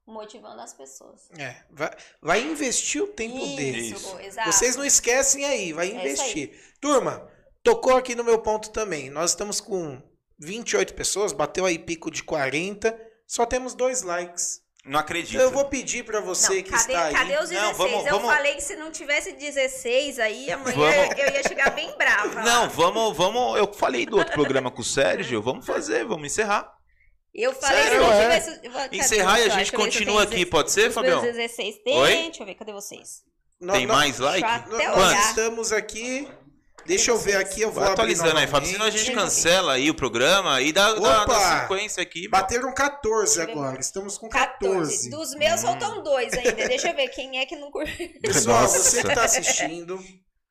motivando as pessoas. É. Vai, vai investir o tempo dele. Isso. Rô, exato. Vocês não esquecem aí, vai É investir. Turma, tocou aqui no meu ponto também. Nós estamos com 28 pessoas, bateu aí pico de 40, só temos dois likes. Não acredito. Então eu vou pedir pra você Não, que cadê, está aí. cadê os 16? Não, vamos- eu vamos- falei que se não tivesse 16 aí, amanhã Vamos. eu ia chegar bem brava. lá. Não, vamos, vamos. Eu falei do outro programa com o Sérgio. Vamos fazer, vamos encerrar. Eu falei Sério, se não é? tivesse. cadê Encerrar e a gente continua aqui, pode ser, Fabião? meus 16 tem. Oi? Deixa eu ver, cadê vocês? Tem mais like? Nós, estamos aqui. Deixa eu ver aqui, eu vou Vai atualizando aí, Fábio, senão a gente cancela aí o programa e dá, dá, Opa! dá sequência aqui. pô. Bateram 14 Deixa eu ver. agora. Estamos com 14. 14. Dos meus Hum. faltam dois ainda. Deixa eu ver quem é que não curtiu. Pessoal, Nossa. você que tá assistindo,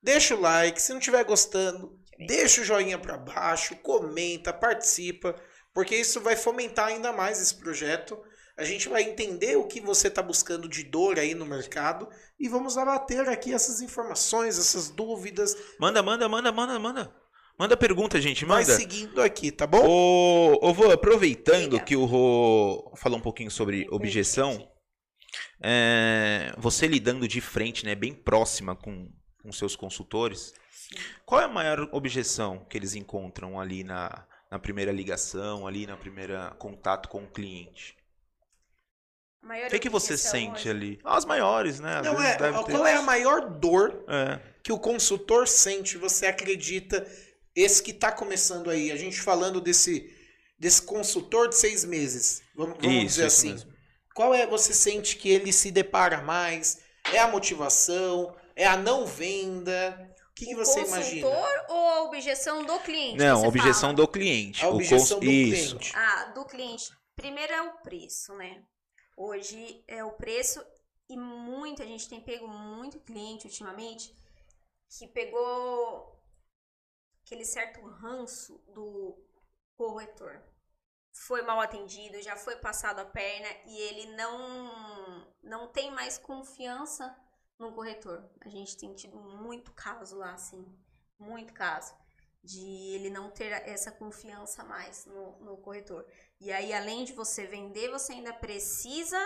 deixa o like. Se não estiver gostando, deixa o joinha pra baixo, comenta, participa, porque isso vai fomentar ainda mais esse projeto. A gente vai entender o que você está buscando de dor aí no mercado e vamos abater aqui essas informações, essas dúvidas. Manda, manda, manda, manda, manda. Manda pergunta, gente, Vai manda. seguindo aqui, tá bom? Ô, ô Vô, aproveitando Diga. que o Rô falou um pouquinho sobre objeção, é, você lidando de frente, né, bem próxima com, com seus consultores, qual é a maior objeção que eles encontram ali na, na primeira ligação, ali na primeira contato com o cliente? Maior O que, que você sente hoje- ali? As maiores, né? Às Não vezes é, deve ter- qual é a maior dor É. que o consultor sente, você acredita, esse que está começando aí, a gente falando desse, desse consultor de seis meses, vamos, vamos Isso, dizer isso assim. mesmo. Qual é, você sente que ele se depara mais? É a motivação? É a não venda? O que, que O você consultor imagina? ou a objeção do cliente? Não, você objeção fala? do cliente. A O objeção cons- do Isso. cliente. Ah, do cliente. Primeiro é o preço, né? Hoje é o preço e muito, a gente tem pego muito cliente ultimamente que pegou aquele certo ranço do corretor. Foi mal atendido, já foi passado a perna e ele não não tem mais confiança no corretor. A gente tem tido muito caso lá, assim, muito caso de ele não ter essa confiança mais no, no corretor. E aí, além de você vender, você ainda precisa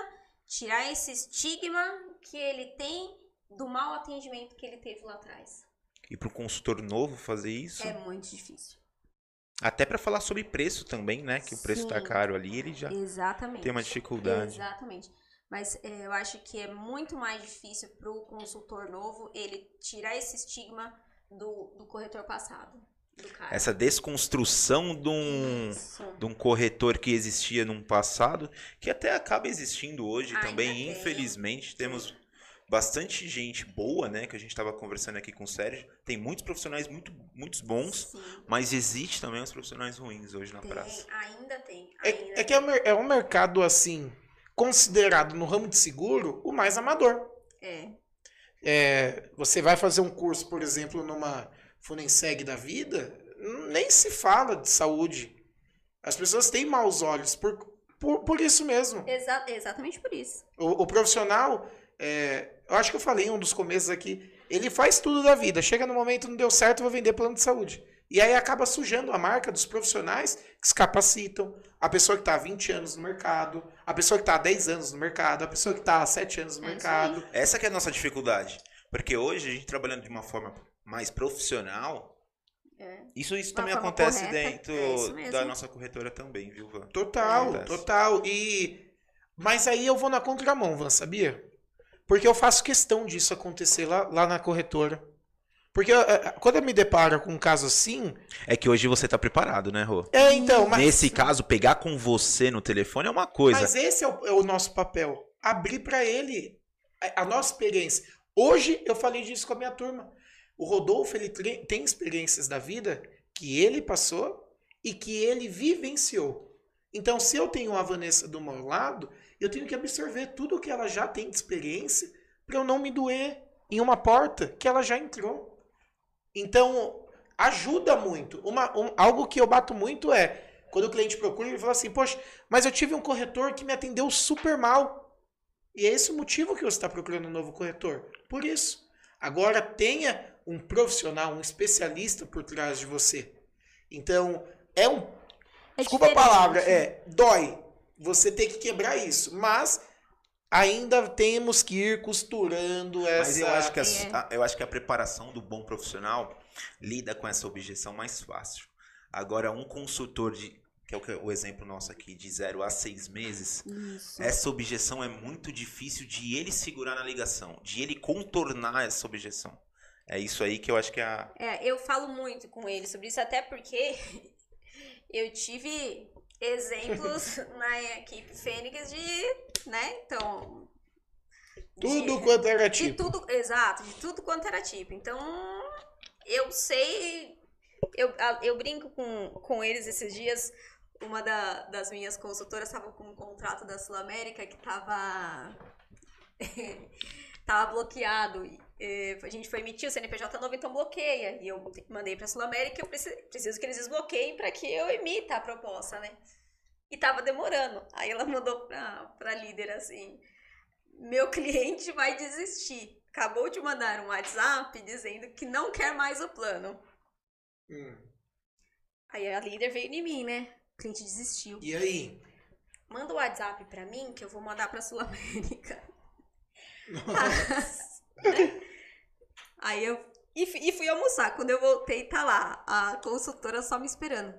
tirar esse estigma que ele tem do mau atendimento que ele teve lá atrás. E para o consultor novo fazer isso, É muito difícil. até para falar sobre preço também, né? Que o preço tá Sim. caro ali, ele já Exatamente. tem uma dificuldade. Exatamente. Mas é, eu acho que é muito mais difícil para o consultor novo ele tirar esse estigma do, do corretor passado. Essa desconstrução de um, Isso. de um corretor que existia num passado, que até acaba existindo hoje Ainda também, tem. infelizmente. Temos bastante gente boa, né? Que a gente estava conversando aqui com o Sérgio. Tem muitos profissionais muito, muitos bons, Sim. mas existe também os profissionais ruins hoje na Tem, praça. ainda tem. Ainda É, é que é um, é um mercado, assim, considerado no ramo de seguro o mais amador. É. É, você vai fazer um curso, por exemplo, numa Funenseg da vida, nem se fala de saúde. As pessoas têm maus olhos por, por, por isso mesmo. Exa exatamente por isso. O, o profissional, é, eu acho que eu falei em um dos começos aqui, ele faz tudo da vida. Chega no momento, não deu certo, vou vender plano de saúde. E aí acaba sujando a marca dos profissionais que se capacitam. A pessoa que está há 20 anos no mercado, a pessoa que está há 10 anos no mercado, a pessoa que está há 7 anos no É mercado. Essa que é a nossa dificuldade. Porque hoje, a gente trabalhando de uma forma mais profissional, É. isso, isso Uma também acontece correta, dentro é da nossa corretora também, viu, Van? Total, Acontece. total. E mas aí eu vou na contramão, Van, sabia? Porque eu faço questão disso acontecer lá, lá na corretora. Porque eh, quando eu me deparo com um caso assim, É que hoje você tá preparado, né, Rô? é então, mas Nesse caso, pegar com você no telefone é uma coisa. Mas esse é o, é o nosso papel. Abrir para ele a, a nossa experiência. Hoje eu falei disso com a minha turma. O Rodolfo ele tem experiências da vida que ele passou e que ele vivenciou. Então, se eu tenho a Vanessa do meu lado, eu tenho que absorver tudo que ela já tem de experiência para eu não me doer em uma porta que ela já entrou. Então, ajuda muito. Uma, um- algo que eu bato muito é quando o cliente procura, ele fala assim: Poxa, mas eu tive um corretor que me atendeu super mal. E é esse o motivo que você está procurando um novo corretor. Por isso. Agora tenha um profissional, um especialista por trás de você. Então, é um. É desculpa a palavra, é. Dói. Você tem que quebrar isso. Mas ainda temos que ir costurando essa. Mas eu acho, que a, É. a- eu acho que a preparação do bom profissional lida com essa objeção mais fácil. Agora, um consultor de. Que é o, exemplo nosso aqui, de 0 a 6 meses, Isso. essa objeção é muito difícil de ele segurar na ligação, de ele contornar essa objeção. É isso aí que eu acho que é a. É, eu falo muito com ele sobre isso, até porque eu tive exemplos na equipe Fênix de, né, então... Tudo de, quanto era de tipo. tudo, exato, de tudo quanto era tipo. Então, eu sei, eu, eu brinco com, com eles esses dias, uma da- das minhas consultoras estava com um contrato da Sul América que estava tava bloqueado. Eh, a gente foi emitir o CNPJ novo, então bloqueia. E eu mandei para a Sul América, eu preciso, preciso que eles desbloqueiem para que eu emita a proposta, né? E tava demorando. Aí ela mandou pra, pra líder assim: Meu cliente vai desistir. Acabou de mandar um WhatsApp dizendo que não quer mais o plano. Hum. Aí a líder veio em mim, né? O cliente desistiu. E aí? Manda o WhatsApp pra mim que eu vou mandar pra Sul América. Aí eu. E, e fui almoçar. Quando eu voltei, tá lá. A consultora só me esperando.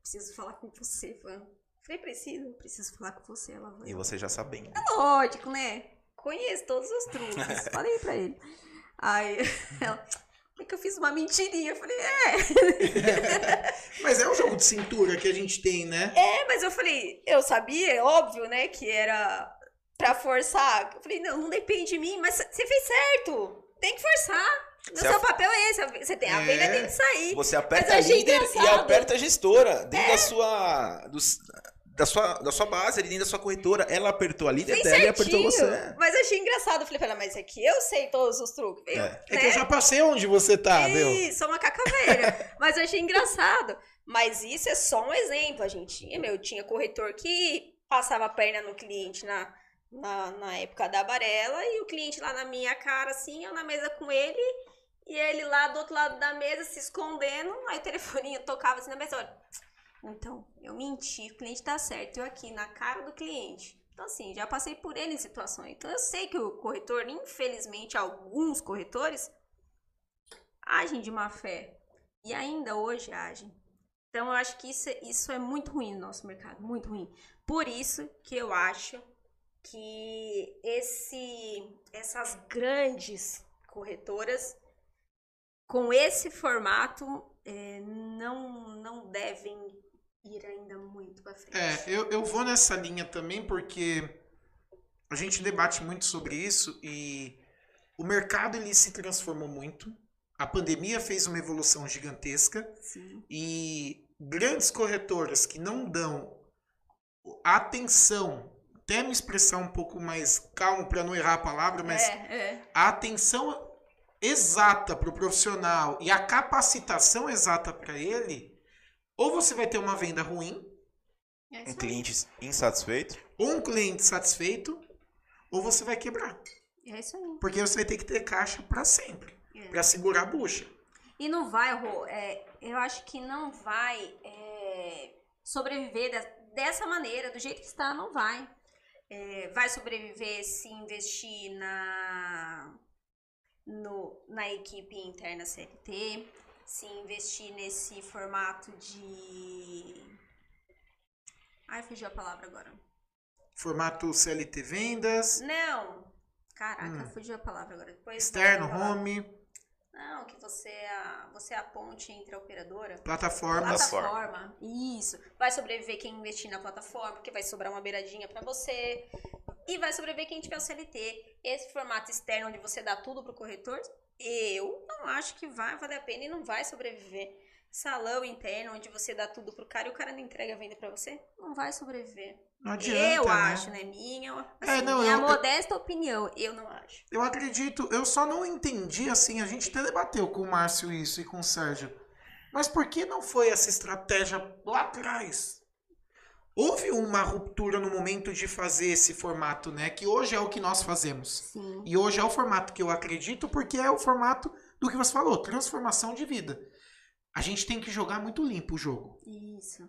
Preciso falar com você, Van. Falei, preciso, preciso falar com você. Ela vai. E você já sabendo. Lógico, né? Conheço todos os truques. Falei pra ele. Aí ela. É que eu fiz uma mentirinha. Eu falei, é. Mas é um jogo de cintura que a gente tem, né? É, mas eu falei, eu sabia, é óbvio, né, que era pra forçar. Eu falei, não, não depende de mim, mas você fez certo. Tem que forçar. O seu af- papel é esse. Você tem a É. venda tem que sair. Você aperta a líder e engraçado. É. aperta a gestora. Dentro da sua. dos- da sua, da sua base, ali dentro da sua corretora. Ela apertou a líder dela e apertou você. Mas eu achei engraçado. Eu falei pra ela, mas aqui eu sei todos os truques. Eu, É. É que eu já passei onde você tá, meu. Ih, sou uma cacaveira. mas eu achei engraçado. Mas isso é só um exemplo. A gente tinha, meu, tinha corretor que passava a perna no cliente na, na, na época da varela e o cliente lá na minha cara, assim, eu na mesa com ele e ele lá do outro lado da mesa se escondendo. Aí o telefoninho tocava assim na mesa, olha. Então, eu menti, o cliente tá certo, eu aqui na cara do cliente. Então, assim, já passei por ele em situações. Então, eu sei que o corretor, infelizmente, alguns corretores agem de má fé. E ainda hoje agem. Então, eu acho que isso, é- isso é muito ruim no nosso mercado, muito ruim. Por isso que eu acho que esse, essas grandes corretoras, com esse formato, eh, não, não devem ir ainda muito para frente. É, eu, eu vou nessa linha também porque a gente debate muito sobre isso e o mercado ele se transformou muito. A pandemia fez uma evolução gigantesca Sim. e grandes corretoras que não dão atenção, até me expressar um pouco mais calmo para não errar a palavra, mas É, é. a atenção exata para o profissional e a capacitação exata para ele, ou você vai ter uma venda ruim, É Um cliente insatisfeito. ou um cliente satisfeito, ou você vai quebrar. É isso aí. Porque você vai ter que ter caixa para sempre, É. para segurar a bucha. E não vai, Rô, é, eu acho que não vai é, sobreviver de- dessa maneira, do jeito que está, não vai. É, vai sobreviver se investir na, no, na equipe interna CLT, se investir nesse formato de. Ai, fugiu a palavra agora. Formato CLT vendas, Não! Caraca, Hum. fugiu a palavra agora. Depois externo, home, Não, que você é a, você é a ponte entre a operadora. Plataforma. Plataforma. Isso. Vai sobreviver quem investir na plataforma, porque vai sobrar uma beiradinha pra você. E vai sobreviver quem tiver o CLT. Esse formato externo onde você dá tudo pro corretor, eu não acho que vai valer a pena e não vai sobreviver. Salão interno, onde você dá tudo pro cara e o cara não entrega a venda pra você, não vai sobreviver. Não adianta, eu né? acho, né? Minha, assim, É, não, minha eu- modesta opinião, eu não acho. Eu acredito, eu só não entendi assim, a gente até debateu com o Márcio isso e com o Sérgio. Mas por que não foi essa estratégia lá atrás? Houve uma ruptura no momento de fazer esse formato, né? Que hoje é o que nós fazemos. Sim. E hoje é o formato que eu acredito, porque é o formato do que você falou, transformação de vida. A gente tem que jogar muito limpo o jogo. Isso.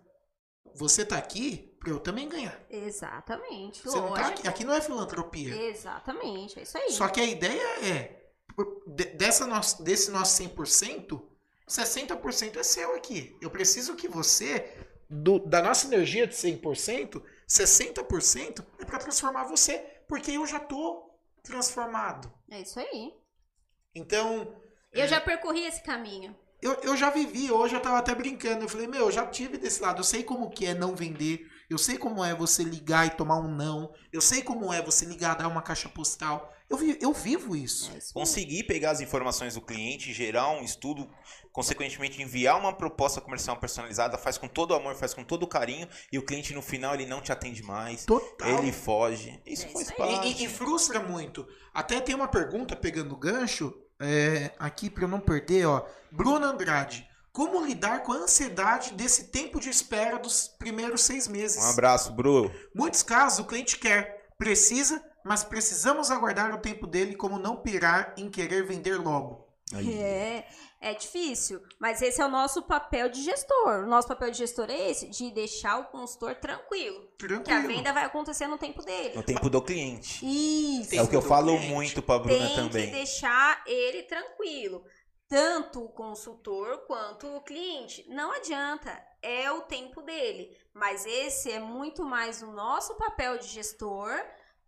Você tá aqui pra eu também ganhar. Exatamente. Você não tá aqui, aqui não é filantropia. Exatamente, é isso aí. Só que a ideia é, dessa nossa, desse nosso 100%, 60% é seu aqui. Eu preciso que você, do- da nossa energia de 100%, 60% é para transformar você, porque eu já tô transformado. É isso aí. Então, Eu já percorri esse caminho. Eu, eu já vivi, hoje eu tava até brincando, eu falei, meu, eu já tive desse lado, eu sei como que é não vender, eu sei como é você ligar e tomar um não, eu sei como é você ligar, dar uma caixa postal, eu, vi- eu vivo isso. É. Conseguir pegar as informações do cliente, gerar um estudo, consequentemente enviar uma proposta comercial personalizada, faz com todo o amor, faz com todo o carinho, e o cliente no final ele não te atende mais, Total. ele foge. Isso É faz isso parte. E, e- e frustra muito. Até tem uma pergunta pegando o gancho, é, aqui para eu não perder, ó. Bruno Andrade. Como lidar com a ansiedade desse tempo de espera dos primeiros seis meses? Um abraço, Bru. Muitos casos o cliente quer, precisa, mas precisamos aguardar o tempo dele como não pirar em querer vender logo. Aí. É, é difícil, mas esse é o nosso papel de gestor. O nosso papel de gestor é esse, de deixar o consultor tranquilo. Que a Tranquilo. venda vai acontecer no tempo dele. No tempo do cliente. Isso. É o que eu falo cliente. muito pra Bruna Tem também. que deixar ele tranquilo. Tanto o consultor quanto o cliente. Não adianta, é o tempo dele. Mas esse é muito mais o nosso papel de gestor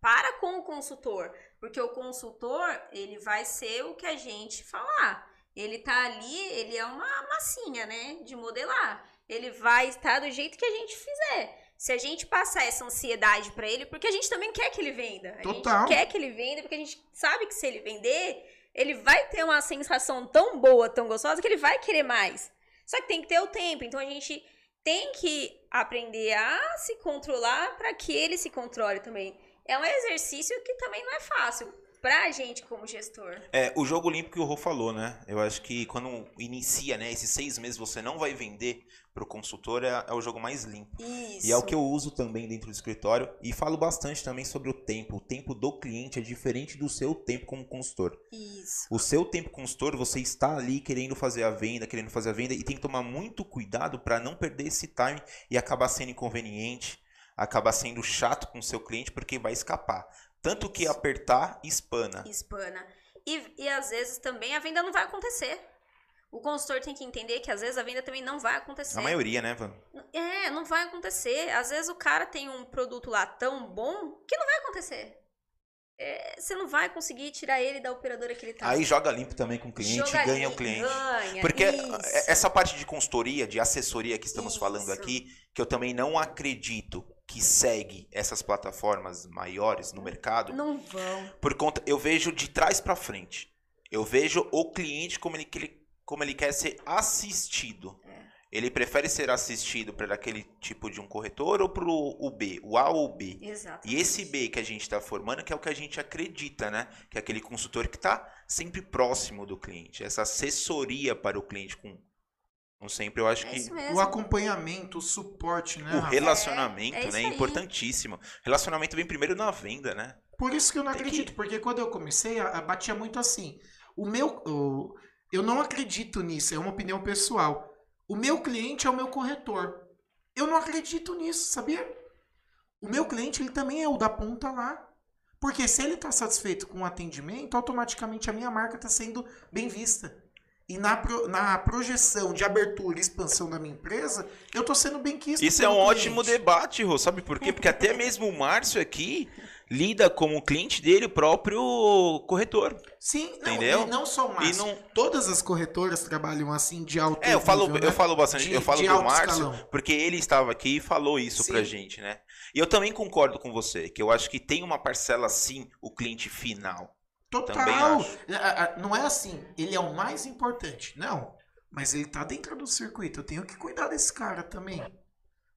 para com o consultor. Porque o consultor, ele vai ser o que a gente falar. Ele tá ali, ele é uma massinha, né? De modelar. Ele vai estar do jeito que a gente fizer. Se a gente passar essa ansiedade para ele, porque a gente também quer que ele venda. A Total. gente quer que ele venda, porque a gente sabe que se ele vender, ele vai ter uma sensação tão boa, tão gostosa, que ele vai querer mais. Só que tem que ter o tempo. Então a gente tem que aprender a se controlar para que ele se controle também. É um exercício que também não é fácil pra gente como gestor. É, o jogo limpo que o Rô falou, né? Eu acho que quando inicia, né, esses seis meses você não vai vender pro consultor, é, é o jogo mais limpo. Isso. E é o que eu uso também dentro do escritório. E falo bastante também sobre o tempo. O tempo do cliente é diferente do seu tempo como consultor. Isso. O seu tempo consultor, você está ali querendo fazer a venda, querendo fazer a venda, e tem que tomar muito cuidado para não perder esse time e acabar sendo inconveniente, acabar sendo chato com o seu cliente, porque vai escapar. Tanto que apertar, espana. Hispana. E, e às vezes também a venda não vai acontecer. O consultor tem que entender que às vezes a venda também não vai acontecer. A maioria, né, Van? É, não vai acontecer. Às vezes o cara tem um produto lá tão bom que não vai acontecer. É, você não vai conseguir tirar ele da operadora que ele tá. Aí joga limpo também com o cliente, Joga ganha o limpo, cliente. Ganha, Porque isso. essa parte de consultoria, de assessoria que estamos falando Isso. aqui, que eu também não acredito que segue essas plataformas maiores no mercado, Não vão. por conta eu vejo de trás pra frente. Eu vejo o cliente como ele, como ele quer ser assistido. É. Ele prefere ser assistido por aquele tipo de um corretor ou pro o B, o A ou o B. Exato. E esse B que a gente está formando, que é o que a gente acredita, né? Que é aquele consultor que está sempre próximo do cliente. Essa assessoria para o cliente com, com sempre, eu acho É que. O acompanhamento, o suporte, né? o relacionamento, É, é né? É importantíssimo. Relacionamento vem primeiro na venda, né? Por isso que eu não Tem que- acredito, porque quando eu comecei, a, a batia muito assim. O meu. o- eu não acredito nisso, é uma opinião pessoal. O meu cliente é o meu corretor. Eu não acredito nisso, sabia? O meu cliente, ele também é o da ponta lá. Porque se ele está satisfeito com o atendimento, automaticamente a minha marca está sendo bem vista. E na, pro- na projeção de abertura e expansão da minha empresa, eu estou sendo bem quisto. Isso é um ótimo cliente. debate, Rô. Sabe por quê? Porque até mesmo o Márcio aqui lida como cliente dele o próprio corretor. Sim, não, Entendeu? e não só o Márcio. não, Todas as corretoras trabalham assim de alto É, eu falo, nível, eu né? falo bastante, De- eu falo do Márcio, escalão. porque ele estava aqui e falou isso Sim. pra gente, né? E eu também concordo com você, que eu acho que tem uma parcela sim, o cliente final. Total. acho. A- a- Não é assim, ele é o mais importante. Não. Mas ele tá dentro do circuito. Eu tenho que cuidar desse cara também.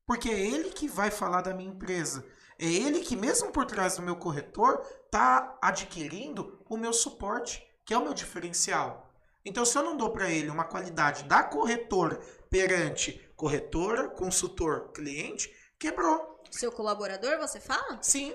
Porque é ele que vai falar da minha empresa. É ele que, mesmo por trás do meu corretor, tá adquirindo o meu suporte, que é o meu diferencial. Então, se eu não dou para ele uma qualidade da corretora perante corretora, consultor, cliente, quebrou. Seu colaborador, você fala? Sim,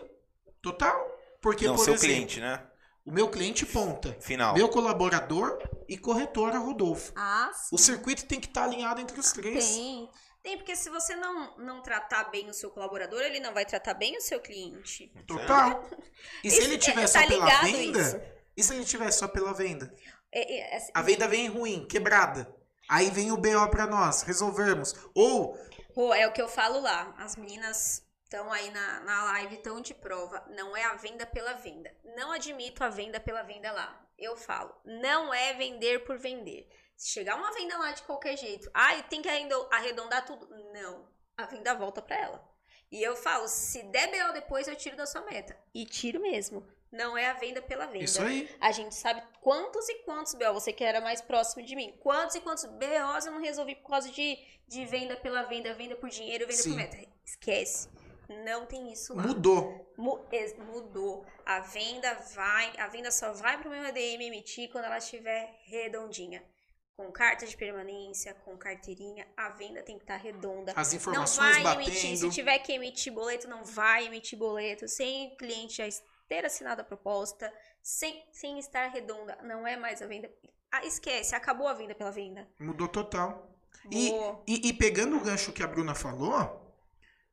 total. Porque, não, por seu exemplo, cliente, né? O meu cliente ponta, Final. meu colaborador e corretora Rodolfo. Ah, sim. O circuito tem que estar alinhado entre os três. Tem. Tem, porque se você não, não tratar bem o seu colaborador, ele não vai tratar bem o seu cliente. Total. E se ele tiver é, só tá pela venda? isso. E se ele tiver só pela venda? É, é, assim, A venda vem ruim, quebrada. Aí vem o BO pra nós, resolvermos. Ou, Pô, é o que eu falo lá. As meninas estão aí na, na live, estão de prova. Não é a venda pela venda. Não admito a venda pela venda lá. Eu falo, não é vender por vender. Se chegar uma venda lá de qualquer jeito, ai, tem que ainda arredondar tudo. Não. A venda volta pra ela. E eu falo, se der BO depois, eu tiro da sua meta. E tiro mesmo. Não é a venda pela venda. isso aí. A gente sabe quantos e quantos BO, você que era mais próximo de mim, quantos e quantos BOs eu não resolvi por causa de, de venda pela venda, venda por dinheiro, venda Sim. por meta. Esquece. Não tem isso lá. Mudou. Mudou. A venda vai, a venda só vai pro meu ADM emitir quando ela estiver redondinha. com carta de permanência, com carteirinha, a venda tem que estar redonda. As Não informações vai batendo. emitir, se tiver que emitir boleto, não vai emitir boleto, sem o cliente já ter assinado a proposta, sem, sem estar redonda, não é mais a venda. Ah, esquece, acabou a venda pela venda. Mudou total. E, e, e pegando o gancho que a Bruna falou,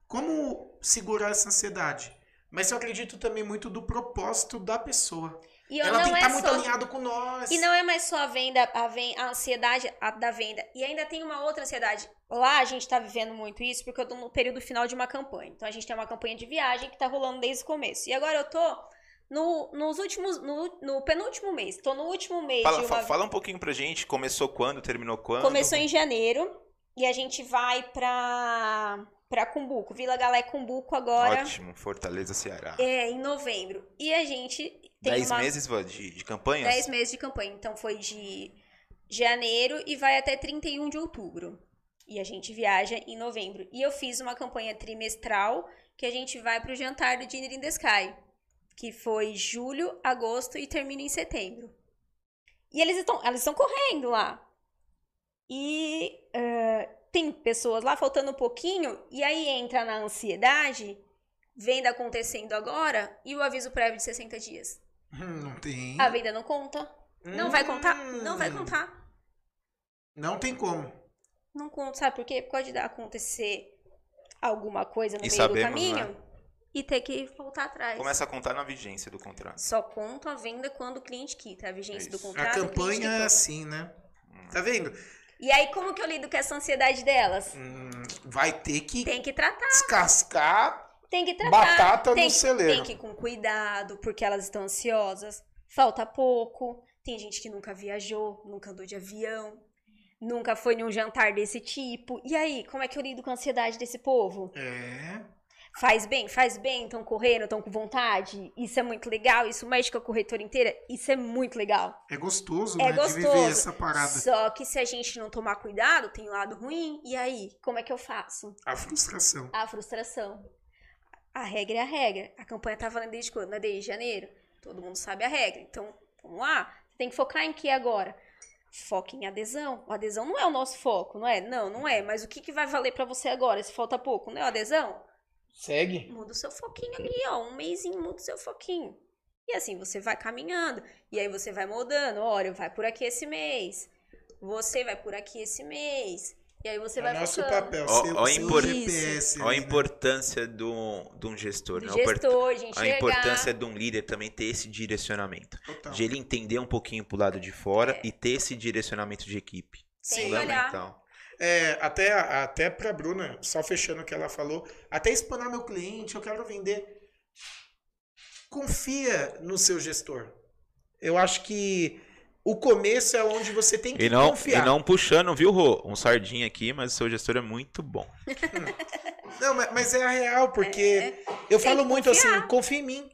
como segurar essa ansiedade? Mas eu acredito também muito do propósito da pessoa. E eu Ela não tem que é estar muito só- alinhado com nós. E não é mais só a venda, a, ven- a ansiedade a- da venda. E ainda tem uma outra ansiedade. Lá a gente tá vivendo muito isso porque eu tô no período final de uma campanha. Então a gente tem uma campanha de viagem que tá rolando desde o começo. E agora eu tô no, nos últimos. No, no penúltimo mês. Tô no último mês Fala, uma. fala um pouquinho pra gente, começou quando, terminou quando? Começou em janeiro. E a gente vai pra. pra Cumbuco. Vila Galé Cumbuco agora. Ótimo, Fortaleza, Ceará. É, em novembro. E a gente tem Dez uma. meses de, de campanhas? 10 meses de campanha. Então foi de janeiro e vai até 31 de outubro. E a gente viaja em novembro. E eu fiz uma campanha trimestral que a gente vai pro jantar do Dinner in the Sky. Que foi julho, agosto e termina em setembro. E eles estão, elas estão correndo lá. E eh, tem pessoas lá faltando um pouquinho, e aí entra na ansiedade, venda acontecendo agora, e o aviso prévio de 60 dias. Hum, não tem. A venda não conta. Não vai contar? Não vai Hum, contar. Não tem como. Não conta, sabe por quê? Pode dar- acontecer alguma coisa no E meio sabemos, do caminho né? e ter que voltar atrás. Começa a contar na vigência do contrato. Só conta a venda quando o cliente quita. A vigência do Isso. A contrato. cliente campanha é assim, né? Tá vendo? E aí, como que eu lido com essa ansiedade delas? Hum, vai ter que Tem que tratar. descascar Tem que tratar. batata tem, no celeiro. Tem que ir com cuidado, porque elas estão ansiosas. Falta pouco. Tem gente que nunca viajou, nunca andou de avião, nunca foi num jantar desse tipo. E aí, como é que eu lido com a ansiedade desse povo? É. Faz bem, faz bem, estão correndo, estão com vontade. Isso é muito legal. Isso mexe com a corretora inteira. Isso é muito legal. É gostoso, É né? De viver gostoso. essa parada. Só que se a gente não tomar cuidado, tem um lado ruim. E aí, como é que eu faço? A frustração. A frustração. A regra é a regra. A campanha tá valendo desde quando? É desde janeiro? Todo mundo sabe a regra. Então, vamos lá. Você tem que focar em que agora? Foca em adesão. O adesão não é o nosso foco, não é? Não, não é. Mas o que, que vai valer pra você agora, se falta pouco? Não é o adesão? Segue. Muda o seu foquinho ali, ó. Um mêsinho, muda o seu foquinho. E assim você vai caminhando. E aí você vai moldando. Olha, vai por aqui esse mês. Você vai por aqui esse mês. E aí você É vai o nosso focando. papel. Ó, ser o impor- GPS. Olha a né? importância do, de um gestor. Do né? A import- gestor, de enxergar. A importância de um líder também ter esse direcionamento. Total. De ele entender um pouquinho pro lado de fora e ter esse direcionamento de equipe. Sim. Fundamental. É, até, até pra Bruna, só fechando o que ela falou, até explanar meu cliente, eu quero vender. Confia no seu gestor. Eu acho que o começo é onde você tem que E não, e confiar. não puxando, viu, Rô? Um sardinha aqui, mas o seu gestor é muito bom. Não, mas, mas é a real, porque É. eu Tem falo muito confiar. assim, confia em mim.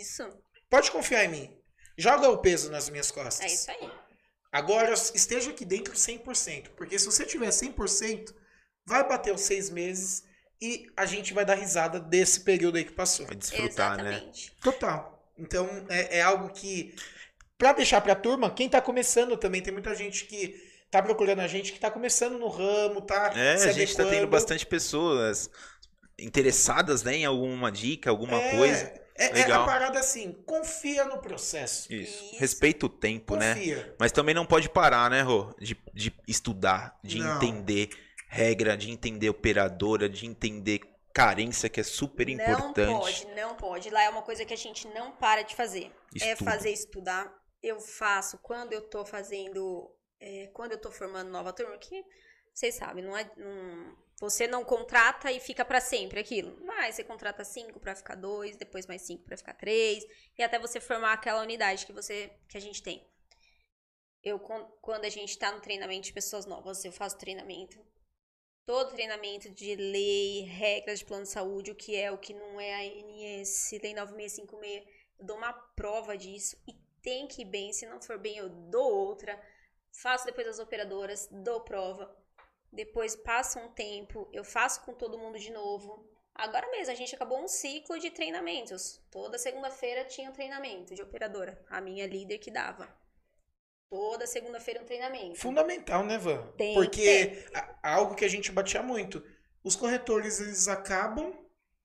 Isso. Pode confiar em mim. Joga o peso nas minhas costas. É isso aí. Agora, esteja aqui dentro 100%. Porque se você tiver 100%, vai bater os seis meses e a gente vai dar risada desse período aí que passou. Vai desfrutar, né? Exatamente. Total. Então, é, é algo que... Pra deixar pra turma, quem tá começando também, tem muita gente que tá procurando a gente, que tá começando no ramo, tá É, se a gente tá tendo bastante pessoas interessadas né, em alguma dica, alguma É, coisa. É, é a parada assim, confia no processo. Isso. Isso. Respeita o tempo, né? Confia. Mas também não pode parar, né, Rô? De, de estudar, de Não. entender regra, de entender operadora, de entender carência, que é super importante. Não pode, não pode. Lá é uma coisa que a gente não para de fazer. É Estudo. fazer estudar. Eu faço quando eu tô fazendo. é, quando eu tô formando nova turma, que vocês sabem, não é. não- você não contrata e fica pra sempre aquilo. Vai, você contrata cinco pra ficar dois, depois mais cinco pra ficar três, e até você formar aquela unidade que você que a gente tem. Eu, quando a gente tá no treinamento de pessoas novas, eu faço treinamento todo treinamento de lei, regras de plano de saúde, o que é, o que não é a ANS, lei 9656. Eu dou uma prova disso e tem que ir bem. Se não for bem, eu dou outra. Faço depois as operadoras, dou prova. Depois passa um tempo, eu faço com todo mundo de novo. Agora mesmo, a gente acabou um ciclo de treinamentos. Toda segunda-feira tinha um treinamento de operadora. A minha líder que dava. Toda segunda-feira um treinamento. Fundamental, né, Van? Tem Porque a- algo que a gente batia muito. Os corretores, eles acabam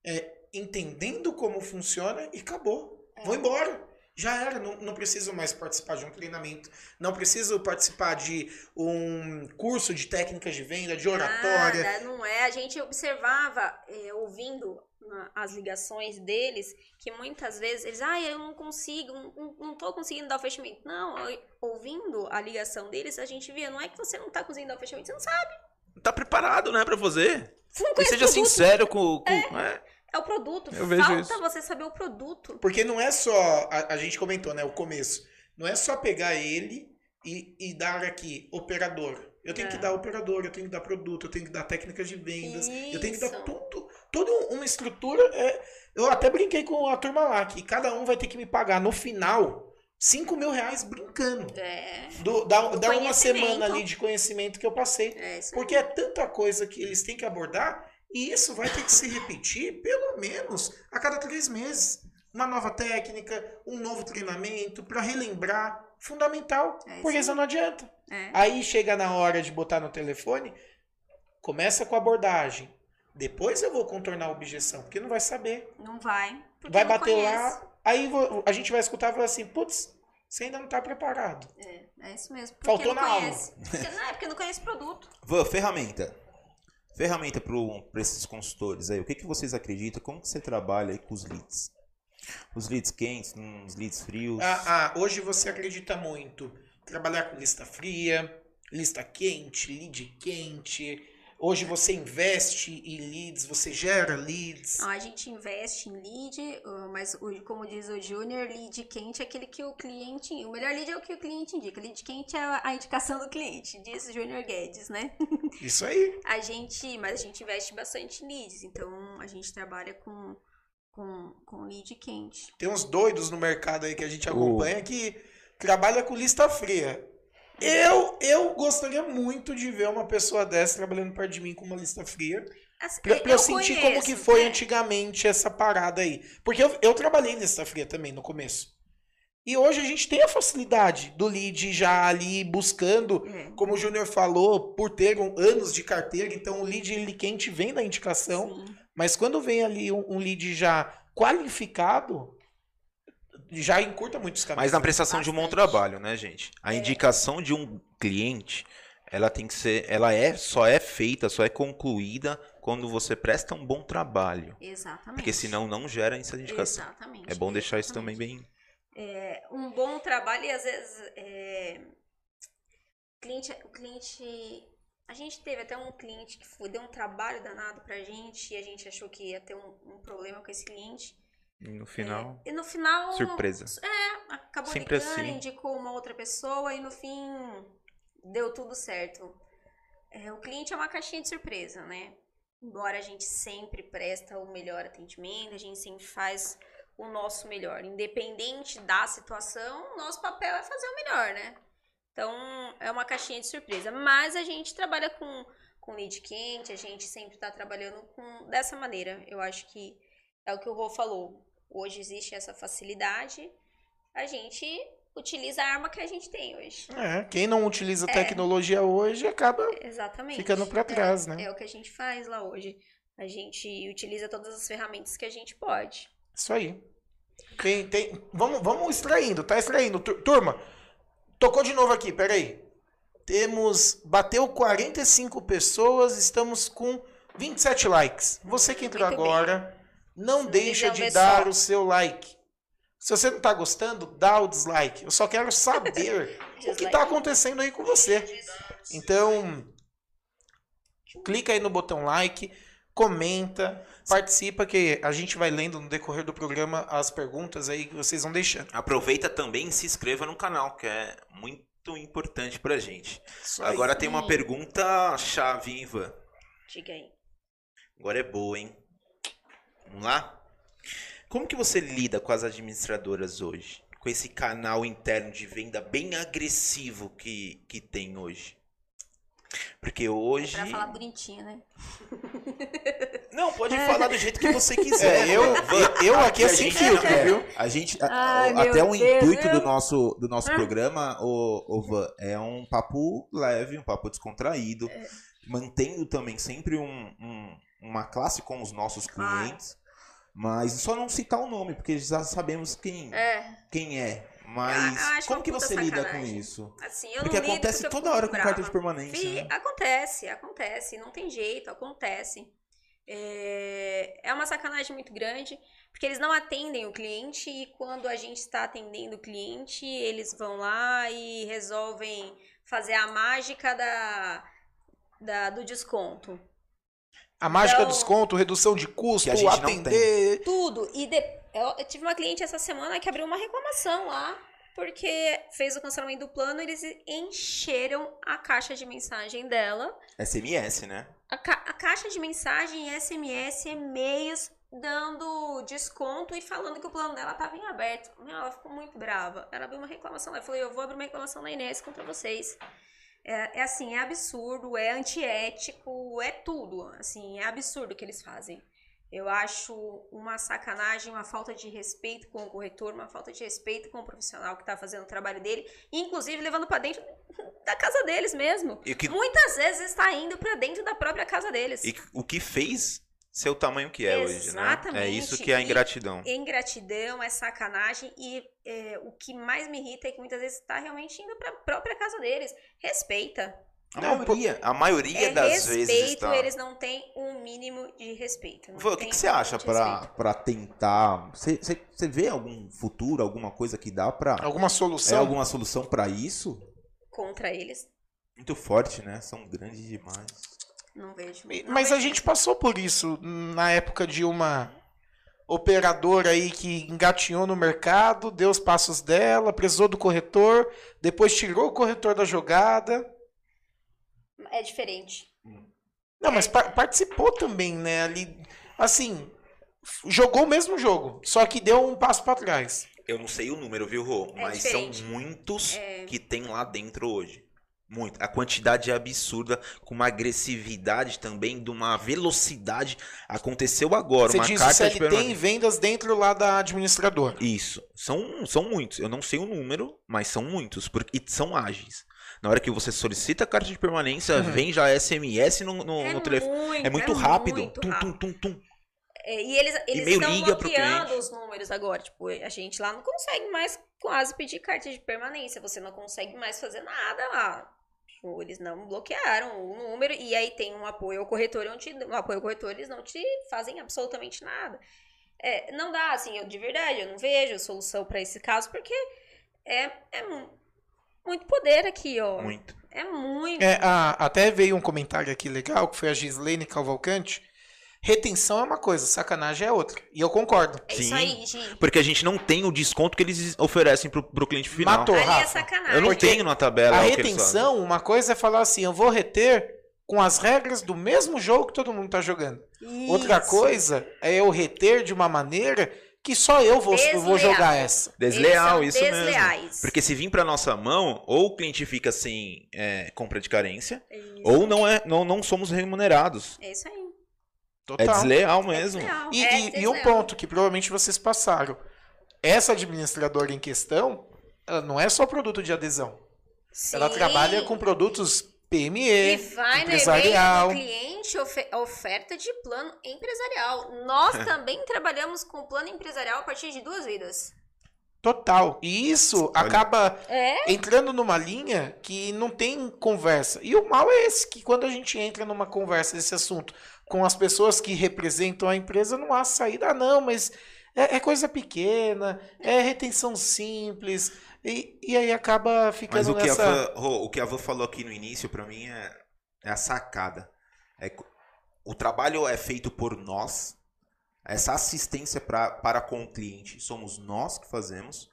é, entendendo como funciona e acabou. É. Vão embora. Já era, não, não preciso mais participar de um treinamento, não preciso participar de um curso de técnicas de venda, de oratória. Nada, não é. A gente observava, eh, ouvindo na- as ligações deles, que muitas vezes eles, ah, eu não consigo, não, não- tô conseguindo dar o fechamento. Não, eu- ouvindo a ligação deles, a gente via, não é que você não tá conseguindo dar o fechamento, você não sabe. Tá preparado, né, pra fazer? Você não E seja sincero com. com é. É o produto. Eu vejo Falta isso. você saber o produto. Porque não é só, a, a gente comentou, né, o começo. Não é só pegar ele e, e dar aqui, operador. Eu tenho É. que dar operador, eu tenho que dar produto, eu tenho que dar técnicas de vendas, eu tenho que dar Isso. tudo, toda uma estrutura. é, eu até brinquei com a turma lá, que cada um vai ter que me pagar no final 5 mil reais brincando. É, Do, da, uma semana ali de conhecimento que eu passei. é isso. Porque é tanta coisa que eles têm que abordar e isso vai ter que se repetir pelo menos a cada três meses. Uma nova técnica, um novo treinamento para relembrar. Fundamental. É isso porque isso não adianta. É. Aí chega na hora de botar no telefone, começa com a abordagem. Depois eu vou contornar a objeção, porque não vai saber. Não vai. vai não bater conhece. lá, aí a gente vai escutar e falar assim: putz, você ainda não está preparado. É, é isso mesmo. Porque Faltou não na conhece. Porque, não, é porque não conhece produto. Van, ferramenta. Ferramenta para esses consultores aí. O que, que vocês acreditam? Como que você trabalha aí com os leads? Os leads quentes, os leads frios? Ah, ah, hoje você acredita muito trabalhar com lista fria, lista quente, lead quente. Hoje você investe em leads, você gera leads. Não, a gente investe em lead, uh, mas como diz o Júnior, lead quente é aquele que o cliente. O melhor lead é o que o cliente indica. Lead quente é a indicação do cliente, diz Júnior Guedes, né? Isso aí. A gente, mas a gente investe bastante em leads, então a gente trabalha com, com, com lead quente. Tem uns doidos no mercado aí que a gente acompanha que trabalha com lista fria. Eu, eu gostaria muito de ver uma pessoa dessa trabalhando perto de mim com uma lista fria. Assim, Pra, pra eu, sentir como que conheço, foi é. antigamente essa parada aí. Porque eu, eu trabalhei em lista fria também no começo. E hoje a gente tem a facilidade do lead já ali buscando, É. como o Júnior falou, por ter um- anos de carteira, então o lead ele quente vem da indicação. Sim. Mas quando vem ali um, um lead já qualificado, já encurta muitos caminhos. Mas na prestação de um bom trabalho, né, gente? A indicação de um cliente, ela tem que ser, ela é só é feita, só é concluída quando você presta um bom trabalho, Exatamente. porque senão não gera essa indicação. Exatamente. É bom deixar isso exatamente. também bem. É, um bom trabalho e às vezes é, o cliente, o cliente a gente teve até um cliente que foi, deu um trabalho danado pra gente e a gente achou que ia ter um, um problema com esse cliente E no final, e no final surpresa. acabou Sempre ligando, assim. indicou uma outra pessoa e no fim deu tudo certo. É, o cliente é uma caixinha de surpresa, né? Embora a gente sempre presta o melhor atendimento, a gente sempre faz o nosso melhor. Independente da situação, nosso papel é fazer o melhor, né? Então, é uma caixinha de surpresa. Mas a gente trabalha com, com lead quente, a gente sempre está trabalhando com dessa maneira. Eu acho que é o que o Rô falou. Hoje existe essa facilidade. A gente utiliza a arma que a gente tem hoje. É, quem não utiliza tecnologia hoje acaba Exatamente. ficando pra trás, é, né? É o que a gente faz lá hoje. A gente utiliza todas as ferramentas que a gente pode. Isso aí. Tem, tem, vamos, vamos extraindo, tá extraindo. Tur- Turma, tocou de novo aqui, peraí. Temos, bateu 45 pessoas, estamos com 27 likes. Você que entrou Muito bem. agora, não Não deixa de dar o seu like. Se você não tá gostando, dá o dislike. Eu só quero saber o que Dislike. tá acontecendo aí com você. Então, clica aí no botão like, comenta, participa que a gente vai lendo no decorrer do programa as perguntas aí que vocês vão deixando. Aproveita também e se inscreva no canal, que é muito importante pra gente. Agora tem uma pergunta chave, hein, Ivan? Diga aí. Agora é boa, hein? Vamos lá? Como que você lida com as administradoras hoje? Com esse canal interno de venda bem agressivo que, que tem hoje? Porque hoje. É pra falar bonitinho, né? Não, pode falar do jeito que você quiser. É, eu, eu aqui é sem filtro, é, viu? A gente, a- Ai, a- até o Deus, intuito do nosso, do nosso Ah. programa, o, Van, é um papo leve, um papo descontraído, É. mantendo também sempre um- um- uma classe com os nossos clientes, mas só não citar o nome, porque já sabemos quem É, quem é. Eu Mas como uma que você lida com isso? assim, Porque acontece porque toda hora com brava. carta de permanência. Fi, né? Acontece, acontece, não tem jeito, acontece. É, é uma sacanagem muito grande, porque eles não atendem o cliente e quando a gente está atendendo o cliente, eles vão lá e resolvem fazer a mágica da, da- do desconto. A mágica Então- do desconto, redução de custo, Que a gente não atender. Tudo. E de- eu, eu tive uma cliente essa semana que abriu uma reclamação lá, porque fez o cancelamento do plano, eles encheram a caixa de mensagem dela. SMS, né? A, ca- a caixa de mensagem e SMS, e-mails dando desconto e falando que o plano dela estava em aberto. Meu, ela ficou muito brava. Ela abriu uma reclamação lá. Eu falei, eu vou abrir uma reclamação na Inês contra vocês. É, é assim, é absurdo, é antiético, é tudo. Assim, é absurdo o que eles fazem. Eu acho uma sacanagem, uma falta de respeito com o corretor, uma falta de respeito com o profissional que está fazendo o trabalho dele, inclusive levando para dentro da casa deles mesmo. E, que, Muitas vezes está indo para dentro da própria casa deles. e o que fez ser o tamanho que é hoje, né? É Exatamente. isso que é a E- ingratidão. Ingratidão, é sacanagem e é, o que mais me irrita é que muitas vezes está realmente indo para a própria casa deles. Respeita. A Não, maioria, a maioria É das respeito, vezes está. eles não têm um mínimo de respeito. Vô, o que, que você acha respeito. pra tentar? Você, você, você vê algum futuro, alguma coisa que dá pra. Alguma É solução? alguma solução pra isso? Contra eles, Muito forte, né? São grandes demais. Não vejo. Não Mas a vejo. gente passou por isso na época de uma operadora aí que engatinhou no mercado, deu os passos dela, precisou do corretor, depois tirou o corretor da jogada. É diferente. Não, mas par- participou também, né? Ali, assim, jogou o mesmo jogo, só que deu um passo pra trás. Eu não sei o número, viu, Rô? É Mas diferente. são muitos É. que tem lá dentro hoje. Muito. A quantidade é absurda, com uma agressividade também, de uma velocidade. Aconteceu agora, Você uma diz carta de CLT permanência. em vendas dentro lá da administradora. Isso. São, são muitos. Eu não sei o número, mas são muitos. Porque, e são ágeis. Na hora que você solicita a carta de permanência, Uhum. vem já SMS no, no, é no telefone. muito, É muito rápido. muito tum, rápido. tum, tum, tum. É, e eles, eles E-mail estão bloqueando os números agora. Tipo, a gente lá não consegue mais quase pedir carta de permanência. Você não consegue mais fazer nada lá. Tipo, eles não bloquearam o número. E aí tem um apoio ao corretor, onde um apoio ao corretor, eles não te fazem absolutamente nada. É, não dá, assim, eu de verdade, eu não vejo solução pra esse caso, porque é, é mu- muito poder aqui, ó. Muito. É muito. É, a- até veio um comentário aqui legal, que foi a Gislaine Cavalcante. Retenção é uma coisa, sacanagem é outra. E eu concordo. É Sim. isso aí, Gi. Porque a gente não tem o desconto que eles oferecem pro, pro cliente final. Matou. Ali é Rafa, sacanagem. Eu não Porque tenho na tabela. A retenção, uma coisa é falar assim, eu vou reter com as regras do mesmo jogo que todo mundo tá jogando. Outra Isso. coisa é eu reter de uma maneira que só eu vou, eu vou Desleal. jogar essa. Desleal, isso são mesmo. desleais. Porque se vir pra nossa mão, ou o cliente fica sem é, compra de carência, Isso. ou não, é, não, não somos remunerados. É isso aí. É Total. desleal mesmo. É desleal. E, É e- e desleal. um ponto que provavelmente vocês passaram. Essa administradora em questão, ela não é só produto de adesão. Ela Sim. trabalha com produtos PME, E vai no empresarial. do cliente ofe- oferta de plano empresarial. Nós também trabalhamos com plano empresarial a partir de duas vidas. Total. E isso Olha. acaba É? entrando numa linha que não tem conversa. E o mal é esse, que quando a gente entra numa conversa desse assunto com as pessoas que representam a empresa, não há saída. Ah, não, mas é, é coisa pequena, é retenção simples. E, e aí acaba Mas ficando o que, nessa... a Van, Rô, o que a Van falou aqui no início, pra mim, é, é a sacada. É, o trabalho é feito por nós. Essa assistência pra, para com o cliente somos nós que fazemos.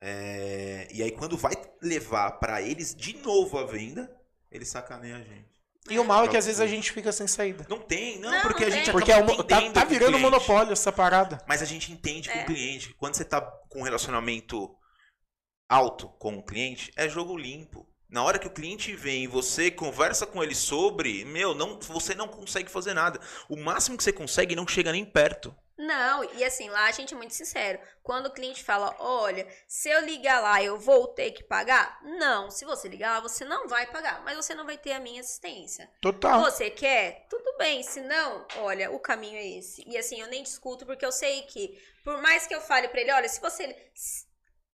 É, e aí, quando vai levar pra eles de novo a venda, eles sacaneiam a gente. E o mal é que às vezes a gente fica sem saída. Não tem, não, Não, porque a não gente tem. Porque é um- tá, tá virando monopólio essa parada. Mas a gente entende com É. o cliente. Quando você tá com um relacionamento alto com o cliente, é jogo limpo. Na hora que o cliente vem e você conversa com ele sobre, meu, não, você não consegue fazer nada. O máximo que você consegue não chega nem perto. Não, e assim, lá a gente é muito sincero. Quando o cliente fala, olha, se eu ligar lá, eu vou ter que pagar? Não, se você ligar lá, você não vai pagar, mas você não vai ter a minha assistência. Total. Você quer? Tudo bem, se não, olha, o caminho é esse. E assim, eu nem discuto, porque eu sei que, por mais que eu fale pra ele, olha, se você.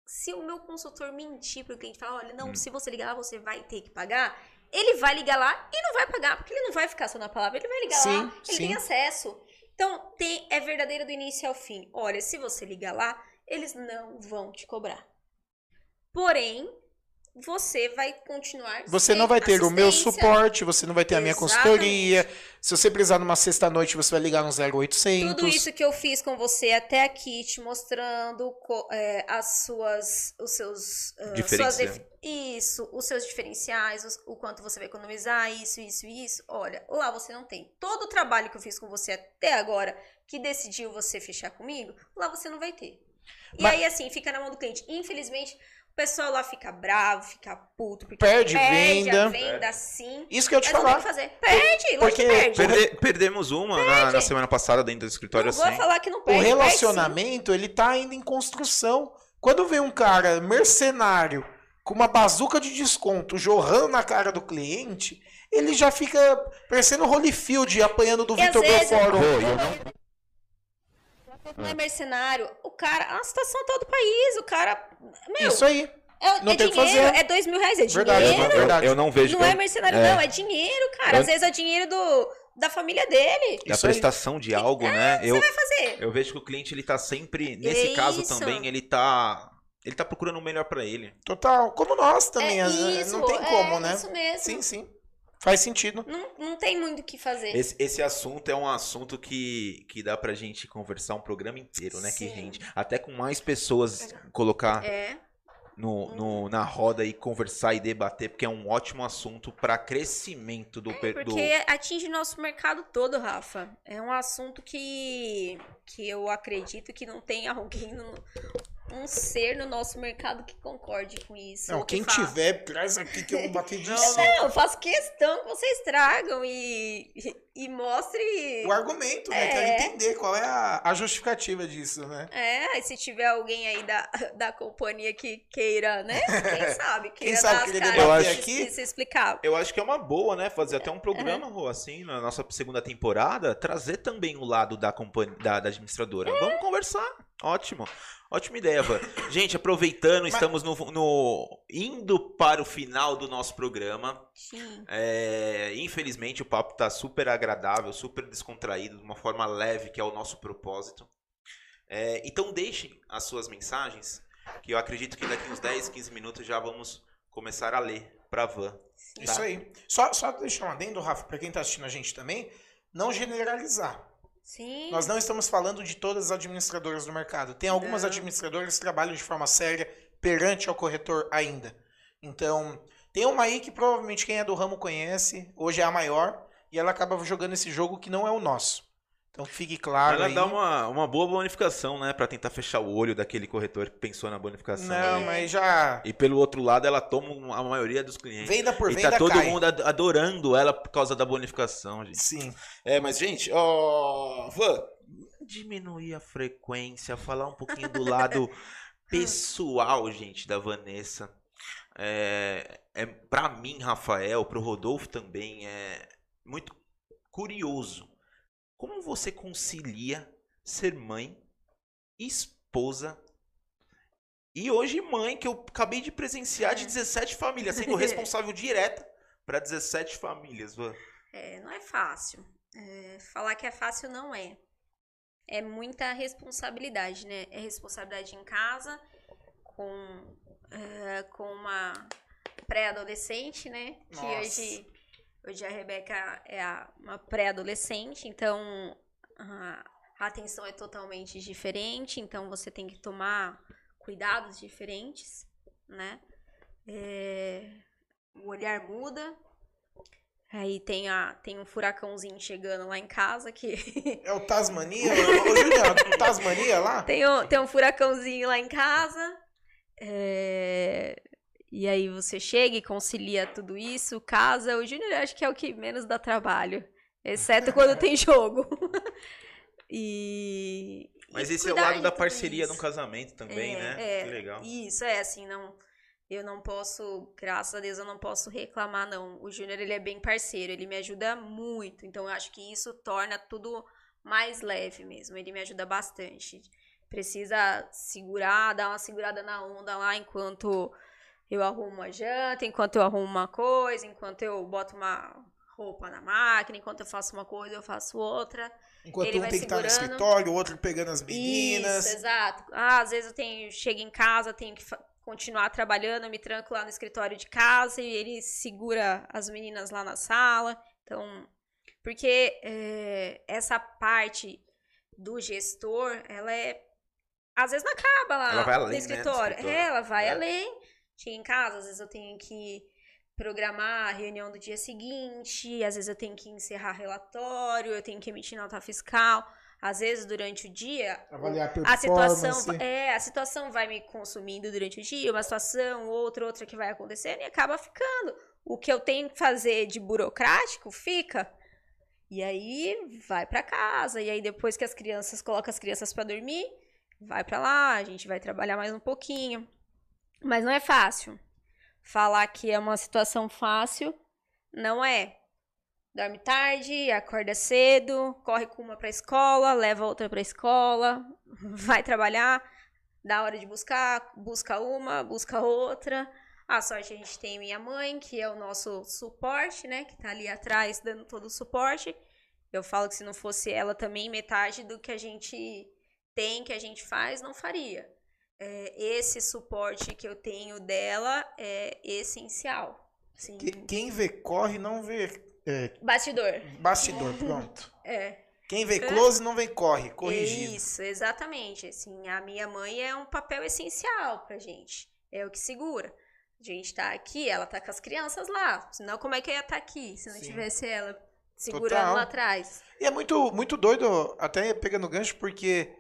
Se o meu consultor mentir pro cliente falar, olha, não, Hum. se você ligar lá, você vai ter que pagar, ele vai ligar lá e não vai pagar, porque ele não vai ficar só na palavra, ele vai ligar Sim, lá, ele sim. tem acesso. Então, tem, é verdadeiro do início ao fim. Olha, se você ligar lá, eles não vão te cobrar. Porém, você vai continuar. Você não vai ter o meu suporte, você não vai ter a minha Exatamente. consultoria. Se você precisar numa sexta-noite, você vai ligar no 0800. Tudo isso que eu fiz com você até aqui, te mostrando é, as suas, os seus, ah, suas def- isso, os seus diferenciais, os- o quanto você vai economizar, isso, isso, isso. Olha, lá você não tem. Todo o trabalho que eu fiz com você até agora, que decidiu você fechar comigo, lá você não vai ter. E Mas- aí, assim, fica na mão do cliente. Infelizmente, o pessoal lá fica bravo, fica puto, porque Perde a venda. venda sim. Isso que eu te Mas o falar. que fazer. Perde, porque- que perde. Perde- perdemos uma na, na semana passada dentro do escritório Não vou assim. falar que não O perde. perde sim. relacionamento, ele tá ainda em construção. Quando vem um cara mercenário com uma bazuca de desconto jorrando na cara do cliente, ele já fica parecendo Holyfield apanhando do E Vitor Belfort. Não é mercenário. O cara, a situação tá do país, o cara. Meu, Isso aí. é, não é tem o que dinheiro, fazer. é dois mil reais, é Verdade, dinheiro. Eu, verdade. eu não vejo Não eu- é mercenário, é. não, é dinheiro, cara. Eu- Às vezes é dinheiro do, da família dele. da Isso aí. prestação de algo, né? Eu, Vai fazer. eu vejo que o cliente ele tá sempre, nesse caso Isso. também, ele tá ele tá procurando o melhor pra ele. Total. Como nós também. é as- isso, não tem como, é né? Isso mesmo. Sim, sim. Faz sentido. Não, não tem muito o que fazer. Esse, esse assunto é um assunto que, que dá pra gente conversar um programa inteiro, né? Que Sim. rende. Até com mais pessoas colocar É. no, no- na roda e conversar e debater, porque é um ótimo assunto pra crescimento do, do- Porque atinge o nosso mercado todo, Rafa. É um assunto que, que eu acredito que não tem alguém, no- um ser no nosso mercado que concorde com isso. Não, ou que quem tiver, traz aqui que eu vou bater de Não, cima. Não, eu faço questão que vocês tragam e, e, e mostre. O argumento, né? É. Quero entender qual é a, a justificativa disso, né? É, aí se tiver alguém aí da, da companhia que queira, né? Quem sabe? Queira sabe dar as querer caras debater e aqui? se, se explicar. Eu acho que é uma boa, né? Fazer até um programa, Rô, assim, na nossa segunda temporada, trazer também o lado da companhia, da, da administradora. Vamos conversar. Ótimo. Ótima ideia, Van. Gente, aproveitando, estamos no, no- indo para o final do nosso programa. Sim. É, infelizmente o papo tá super agradável, super descontraído, de uma forma leve, que é o nosso propósito. É, então deixem as suas mensagens, que eu acredito que daqui uns 10, 15 minutos já vamos começar a ler para Van. Isso aí. Só, só deixar um adendo, Rafa, pra quem tá assistindo a gente também, não generalizar. Sim. Nós não estamos falando de todas as administradoras do mercado. Tem algumas Não. administradoras que trabalham de forma séria perante ao corretor ainda. Então, tem uma aí que provavelmente quem é do ramo conhece, hoje é a maior, e ela acaba jogando esse jogo que não é o nosso. Então, que fique claro Ela aí. dá uma, uma boa bonificação, né? Pra tentar fechar o olho daquele corretor que pensou na bonificação. Não, né? mas já E pelo outro lado, ela toma a maioria dos clientes. venda por e venda tá todo cai. mundo ad- adorando ela por causa da bonificação, gente. Sim. É, mas, gente, ó. Van, diminuir a frequência, falar um pouquinho do lado pessoal, gente, da Vanessa. É, é, pra mim, Rafael, pro Rodolfo também, é muito curioso. Como você concilia ser mãe, esposa e hoje mãe, que eu acabei de presenciar de 17 famílias, sendo responsável direta para 17 famílias? É, não é fácil. É, falar que é fácil não é. É muita responsabilidade, né? É responsabilidade em casa, com, é, com uma pré-adolescente, né? Que Nossa. hoje, hoje a Rebeca é a- uma pré-adolescente, então a, a atenção é totalmente diferente, então você tem que tomar cuidados diferentes, né? É, o olhar muda. Aí tem, a, tem um furacãozinho chegando lá em casa que É o Tasmania? Ô, Juliano, o Tasmania lá? tem, um, tem um furacãozinho lá em casa. é, E aí você chega e concilia tudo isso, casa. O Júnior acho que é o que menos dá trabalho. Exceto quando tem jogo. e. Mas e esse é o lado da parceria isso. no casamento também, É, né? é. Que legal. Isso, é assim, não. Eu não posso, graças a Deus, eu não posso reclamar, não. O Júnior, ele é bem parceiro, ele me ajuda muito. Então, eu acho que isso torna tudo mais leve mesmo. Ele me ajuda bastante. Precisa segurar, dar uma segurada na onda lá enquanto eu arrumo uma janta, enquanto eu arrumo uma coisa, enquanto eu boto uma roupa na máquina, enquanto eu faço uma coisa, eu faço outra. Enquanto Ele um vai tem que estar no segurando. escritório, o outro pegando as meninas. Isso, exato. Ah, às vezes eu tenho, chego em casa, tenho que continuar trabalhando, eu me tranco lá no escritório de casa e ele segura as meninas lá na sala. Então, porque é, essa parte do gestor, ela é. Às vezes não acaba lá Ela vai além, no né, escritório. escritório. É, ela vai É. além. Chega em casa, às vezes eu tenho que programar a reunião do dia seguinte, às vezes eu tenho que encerrar relatório, eu tenho que emitir nota fiscal. Às vezes, durante o dia, Avaliar a situação, é, a situação vai me consumindo durante o dia, uma situação, outra, outra que vai acontecendo e acaba ficando. O que eu tenho que fazer de burocrático fica. E aí vai pra casa, e aí depois que as crianças colocam as crianças pra dormir, vai pra lá, a gente vai trabalhar mais um pouquinho. Mas não é fácil. Falar que é uma situação fácil não é. Dorme tarde, acorda cedo, corre com uma pra escola, leva outra pra escola, vai trabalhar, dá hora de buscar, busca uma, busca outra. A sorte a gente tem minha mãe, que é o nosso suporte, né? Que tá ali atrás dando todo o suporte. Eu falo que se não fosse ela também, metade do que a gente tem, que a gente faz, não faria. É, esse suporte que eu tenho dela é essencial. Assim, Que- Quem vê corre não vê é, Bastidor. bastidor, pronto. É. Quem vê close não vê corre, corrigido. Isso, exatamente. Assim, a minha mãe é um papel essencial pra gente. É o que segura. A gente tá aqui, ela tá com as crianças lá. Senão, como é que eu ia estar aqui se não Sim. tivesse ela segurando Total. lá atrás? E é muito, muito doido, até pegando gancho, porque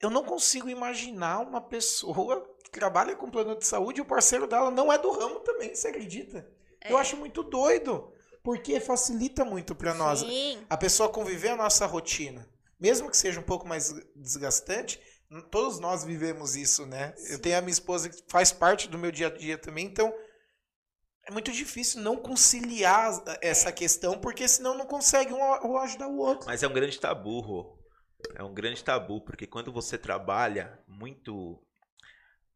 eu não consigo imaginar uma pessoa que trabalha com plano de saúde e o parceiro dela não é do ramo também, você acredita? Eu É. acho muito doido, porque facilita muito pra nós. Sim, A pessoa conviver a nossa rotina. Mesmo que seja um pouco mais desgastante, todos nós vivemos isso, né? Eu tenho a minha esposa que faz parte do meu dia a dia também, então é muito difícil não conciliar essa questão, porque senão não consegue um um ajudar o outro. Mas é um grande tabu, Rô. É um grande tabu, porque quando você trabalha muito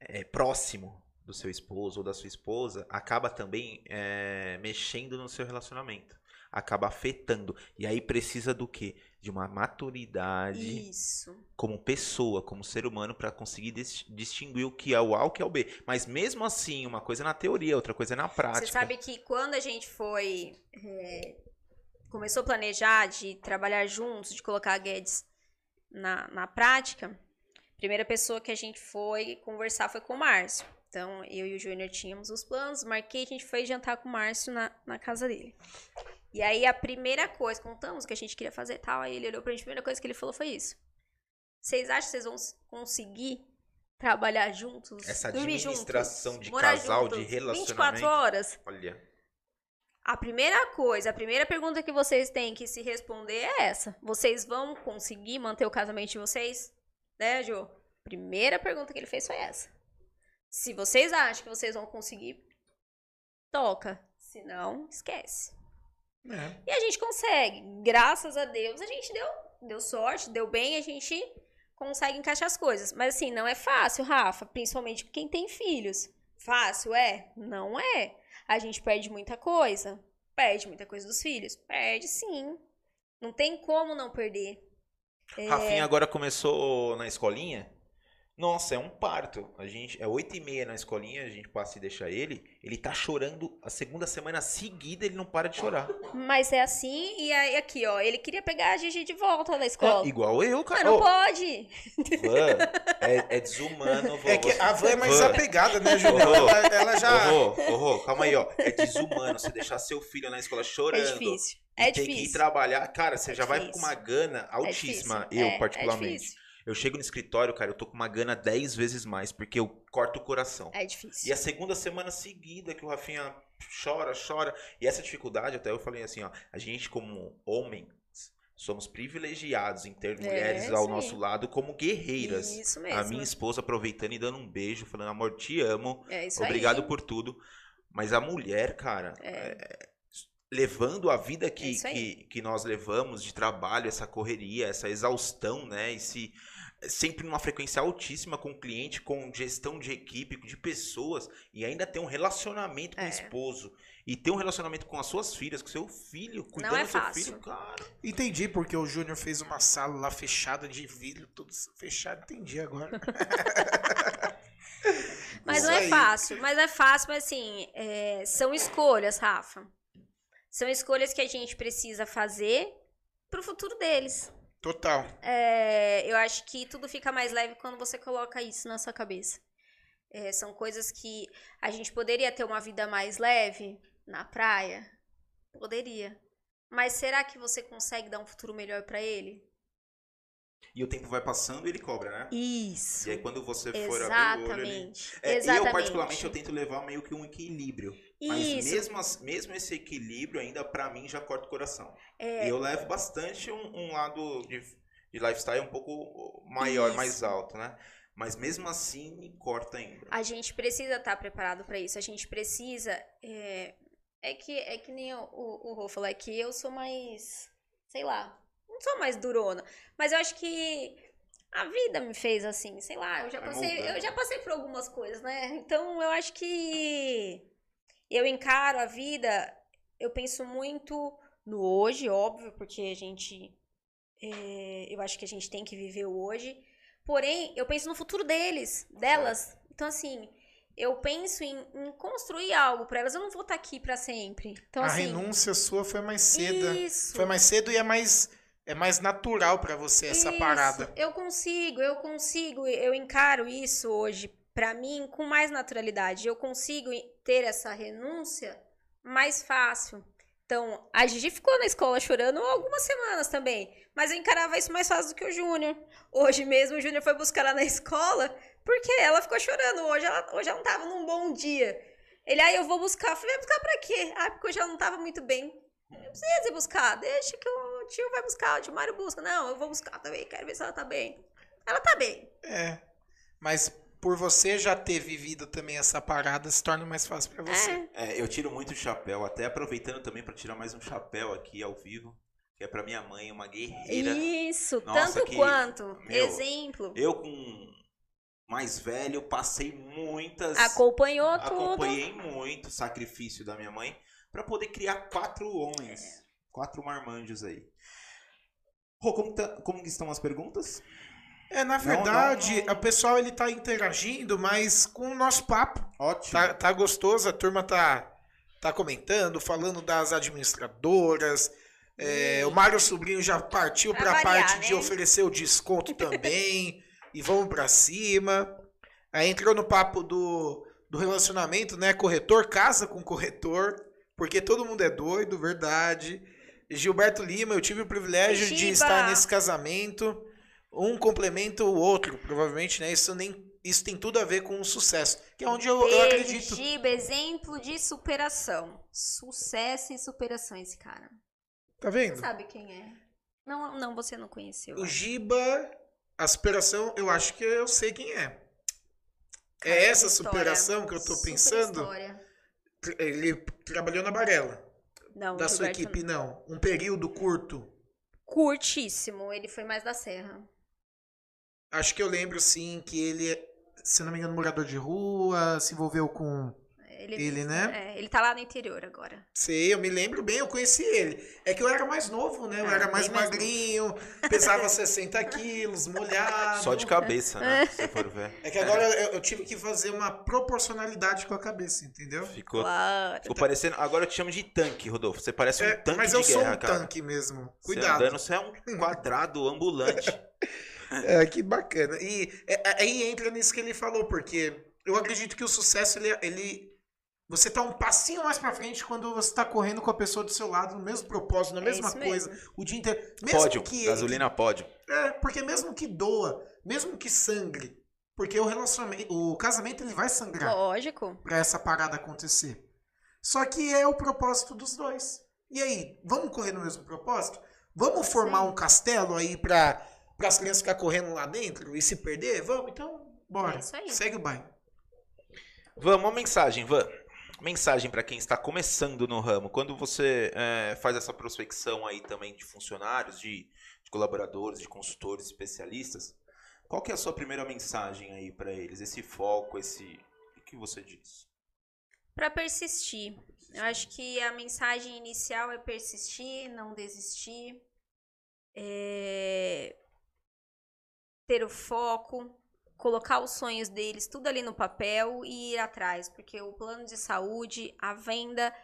é, próximo do seu esposo ou da sua esposa, acaba também é, mexendo no seu relacionamento. Acaba afetando. E aí precisa do quê? De uma maturidade isso. como pessoa, como ser humano, para conseguir dis- distinguir o que é o A e o que é o B. Mas mesmo assim, uma coisa é na teoria, outra coisa é na prática. Você sabe que quando a gente foi. é, começou a planejar de trabalhar juntos, de colocar a Guedes na, na prática, a primeira pessoa que a gente foi conversar foi com o Márcio. Então, eu e o Júnior tínhamos os planos, marquei, a gente foi jantar com o Márcio na, na casa dele. E aí, a primeira coisa, contamos o que a gente queria fazer e tal, aí ele olhou pra gente, a primeira coisa que ele falou foi isso. Vocês acham que vocês vão conseguir trabalhar juntos? Essa administração juntos, de casal, de juntos, relacionamento. 24 horas? Olha, A primeira coisa, a primeira pergunta que vocês têm que se responder é essa. Vocês vão conseguir manter o casamento de vocês? Né, Jô? Primeira pergunta que ele fez foi essa. Se vocês acham que vocês vão conseguir, toca. Se não, esquece. É. E a gente consegue. Graças a Deus, a gente deu, deu sorte, deu bem, a gente consegue encaixar as coisas. Mas assim, não é fácil, Rafa, principalmente quem tem filhos. Fácil é? Não é. A gente perde muita coisa. Perde muita coisa dos filhos. Perde sim. Não tem como não perder. É, Rafinha agora começou na escolinha. Nossa, é um parto. A gente é oito e meia na escolinha, a gente passa e deixa ele. Ele tá chorando a segunda semana seguida, ele não para de chorar. Mas é assim, e aí aqui, ó, ele queria pegar a Gigi de volta da escola. É, igual eu, Mas cara. não Ô, pode. Van, é, é desumano. vó. É que a van é mais Van. apegada, né, Ju? Ô, Ela, ela já. Ô, ô, Rô, calma aí, ó. É desumano você deixar seu filho na escola É chorando. difícil. e É tem que ir difícil. trabalhar. Cara, você É já vai difícil. com uma gana É altíssima, difícil. eu É, é particularmente. Eu chego no escritório, cara, eu tô com uma gana 10 vezes mais, porque eu corto o coração. É difícil. E a segunda semana seguida que o Rafinha chora, chora. E essa dificuldade, até eu falei assim, ó, a gente como homens somos privilegiados em ter mulheres ao sim. nosso lado como guerreiras. Isso mesmo. A minha esposa aproveitando e dando um beijo, falando, amor, te amo, É isso obrigado aí. por tudo. Mas a mulher, cara, É. é, levando a vida É que, que, que nós levamos de trabalho, essa correria, essa exaustão, né? Esse, sempre numa frequência altíssima com o cliente, com gestão de equipe, de pessoas, e ainda ter um relacionamento com o É. esposo. E ter um relacionamento com as suas filhas, com seu filho, cuidando é do seu fácil. filho, cara. Entendi porque o Júnior fez uma sala lá fechada de vidro, tudo fechado. Entendi agora. Mas Isso não é aí. fácil, mas é fácil, mas assim, é, são escolhas, Rafa. São escolhas que a gente precisa fazer pro futuro deles. Total. É, eu acho que tudo fica mais leve quando você coloca isso na sua cabeça. É, são coisas que a gente poderia ter uma vida mais leve na praia? Poderia. Mas será que você consegue dar um futuro melhor pra ele? E o tempo vai passando e ele cobra, né? Isso. E aí quando você for abrir o olho ali... Exatamente. É, Exatamente. Eu, particularmente, eu tento levar meio que um equilíbrio. Mas mesmo, mesmo esse equilíbrio, ainda pra mim, já corta o coração. É. E eu levo bastante um, um lado de, de lifestyle um pouco maior, Isso. mais alto, né? Mas mesmo assim, me corta ainda. A gente precisa estar preparado para isso. A gente precisa. É, é que é que nem o, o, o Rô falou, é que eu sou mais. Sei lá. Não sou mais durona. Mas eu acho que a vida me fez assim. Sei lá, eu já passei, eu já passei por algumas coisas, né? Então eu acho que eu encaro a vida. Eu penso muito no hoje, óbvio, porque a gente. é, eu acho que a gente tem que viver o hoje. Porém, eu penso no futuro deles, delas. Então, assim, eu penso em, em construir algo pra elas. Eu não vou estar aqui pra sempre. Então, a assim. renúncia sua foi mais cedo. Isso. Foi mais cedo e é mais, é mais natural pra você essa Isso, parada. Eu consigo, eu consigo, eu encaro isso hoje pra mim com mais naturalidade. Eu consigo ter essa renúncia mais fácil. Então, a Gigi ficou na escola chorando algumas semanas também, mas eu encarava isso mais fácil do que o Júnior. Hoje mesmo o Júnior foi buscar ela na escola porque ela ficou chorando. Hoje ela, hoje ela não tava num bom dia. Ele, aí eu vou buscar. Eu falei, vai buscar pra quê? Ah, porque hoje ela não tava muito bem. Não precisa ir buscar, deixa que o tio vai buscar, o tio Mário busca. Não, eu vou buscar também, quero ver se ela tá bem. Ela tá bem. É. Mas por você já ter vivido também essa parada, se torna mais fácil pra você. É. É, eu tiro muito o chapéu, até aproveitando também pra tirar mais um chapéu aqui ao vivo, que é pra minha mãe, uma guerreira. Isso, Nossa, tanto que- quanto. meu, Exemplo. Eu, com mais velho, passei muitas. Acompanhou tudo. Acompanhei muito o sacrifício da minha mãe pra poder criar quatro homens. É. Quatro marmanjos aí. Rô, como, tá- como estão as perguntas? É, na Não, verdade, não, não. o pessoal ele tá interagindo, mas com o nosso papo. Ótimo. Tá, tá gostoso, a turma tá, tá comentando, falando das administradoras. É, o Mário Sobrinho já partiu Pra para a parte de né? oferecer o desconto também. e vamos para cima. Aí entrou no papo do, do relacionamento, né? Corretor casa com corretor, porque todo mundo é doido, verdade. Gilberto Lima, eu tive o privilégio de Giba! estar nesse casamento. Um complementa o outro, provavelmente, né? Isso, nem, isso tem tudo a ver com o sucesso. Que é onde eu, eu acredito. Giba, exemplo de superação. Sucesso e superação, esse cara. Tá vendo? Sabe quem é? Não, não, você não conheceu. O. Giba, a superação, eu acho que eu sei quem é. Cara, É essa história. superação que eu tô pensando? história. Ele trabalhou na Barela. Não, Da sua equipe, não. Um período curto. Curtíssimo. Ele foi mais da Serra. Acho que eu lembro, sim, que ele, se não me engano, morador de rua, se envolveu com Ele, ele, né? É, ele tá lá no interior agora. Sei, eu me lembro bem, eu conheci ele. É que eu era mais novo, né? Eu Ah, era mais magrinho, pesava 60 quilos, molhado. Só de cabeça, né? Se for ver. É que agora eu, eu tive que fazer uma proporcionalidade com a cabeça, entendeu? Ficou, Claro. ficou parecendo. Agora eu te chamo de tanque, Rodolfo. Você parece um É, tanque mas de eu sou guerra, um cara. tanque mesmo. Você Cuidado. andando, você é um quadrado ambulante. É, que bacana. E é, aí entra nisso que ele falou, porque eu acredito que o sucesso, ele, ele- Você tá um passinho mais pra frente quando você tá correndo com a pessoa do seu lado, no mesmo propósito, na É mesma coisa, mesmo. o dia inteiro. Mesmo Pódio, que gasolina pódio. É, porque mesmo que doa, mesmo que sangre, porque o relacionamento, o casamento ele vai sangrar Lógico. pra essa parada acontecer. Só que é o propósito dos dois. E aí, vamos correr no mesmo propósito? Vamos formar Sim. um castelo aí pra, as crianças ficar correndo lá dentro e se perder? Vamos? Então, bora. É isso aí. Segue o baile. Van, uma mensagem, Van. Mensagem para quem está começando no ramo. Quando você é, faz essa prospecção aí também de funcionários, de, de colaboradores, de consultores, especialistas, qual que é a sua primeira mensagem aí para eles? Esse foco, esse... O que você diz? Para persistir. Eu acho que a mensagem inicial é persistir, não desistir. É, Ter o foco, colocar os sonhos deles tudo ali no papel e ir atrás, porque o plano de saúde, a venda,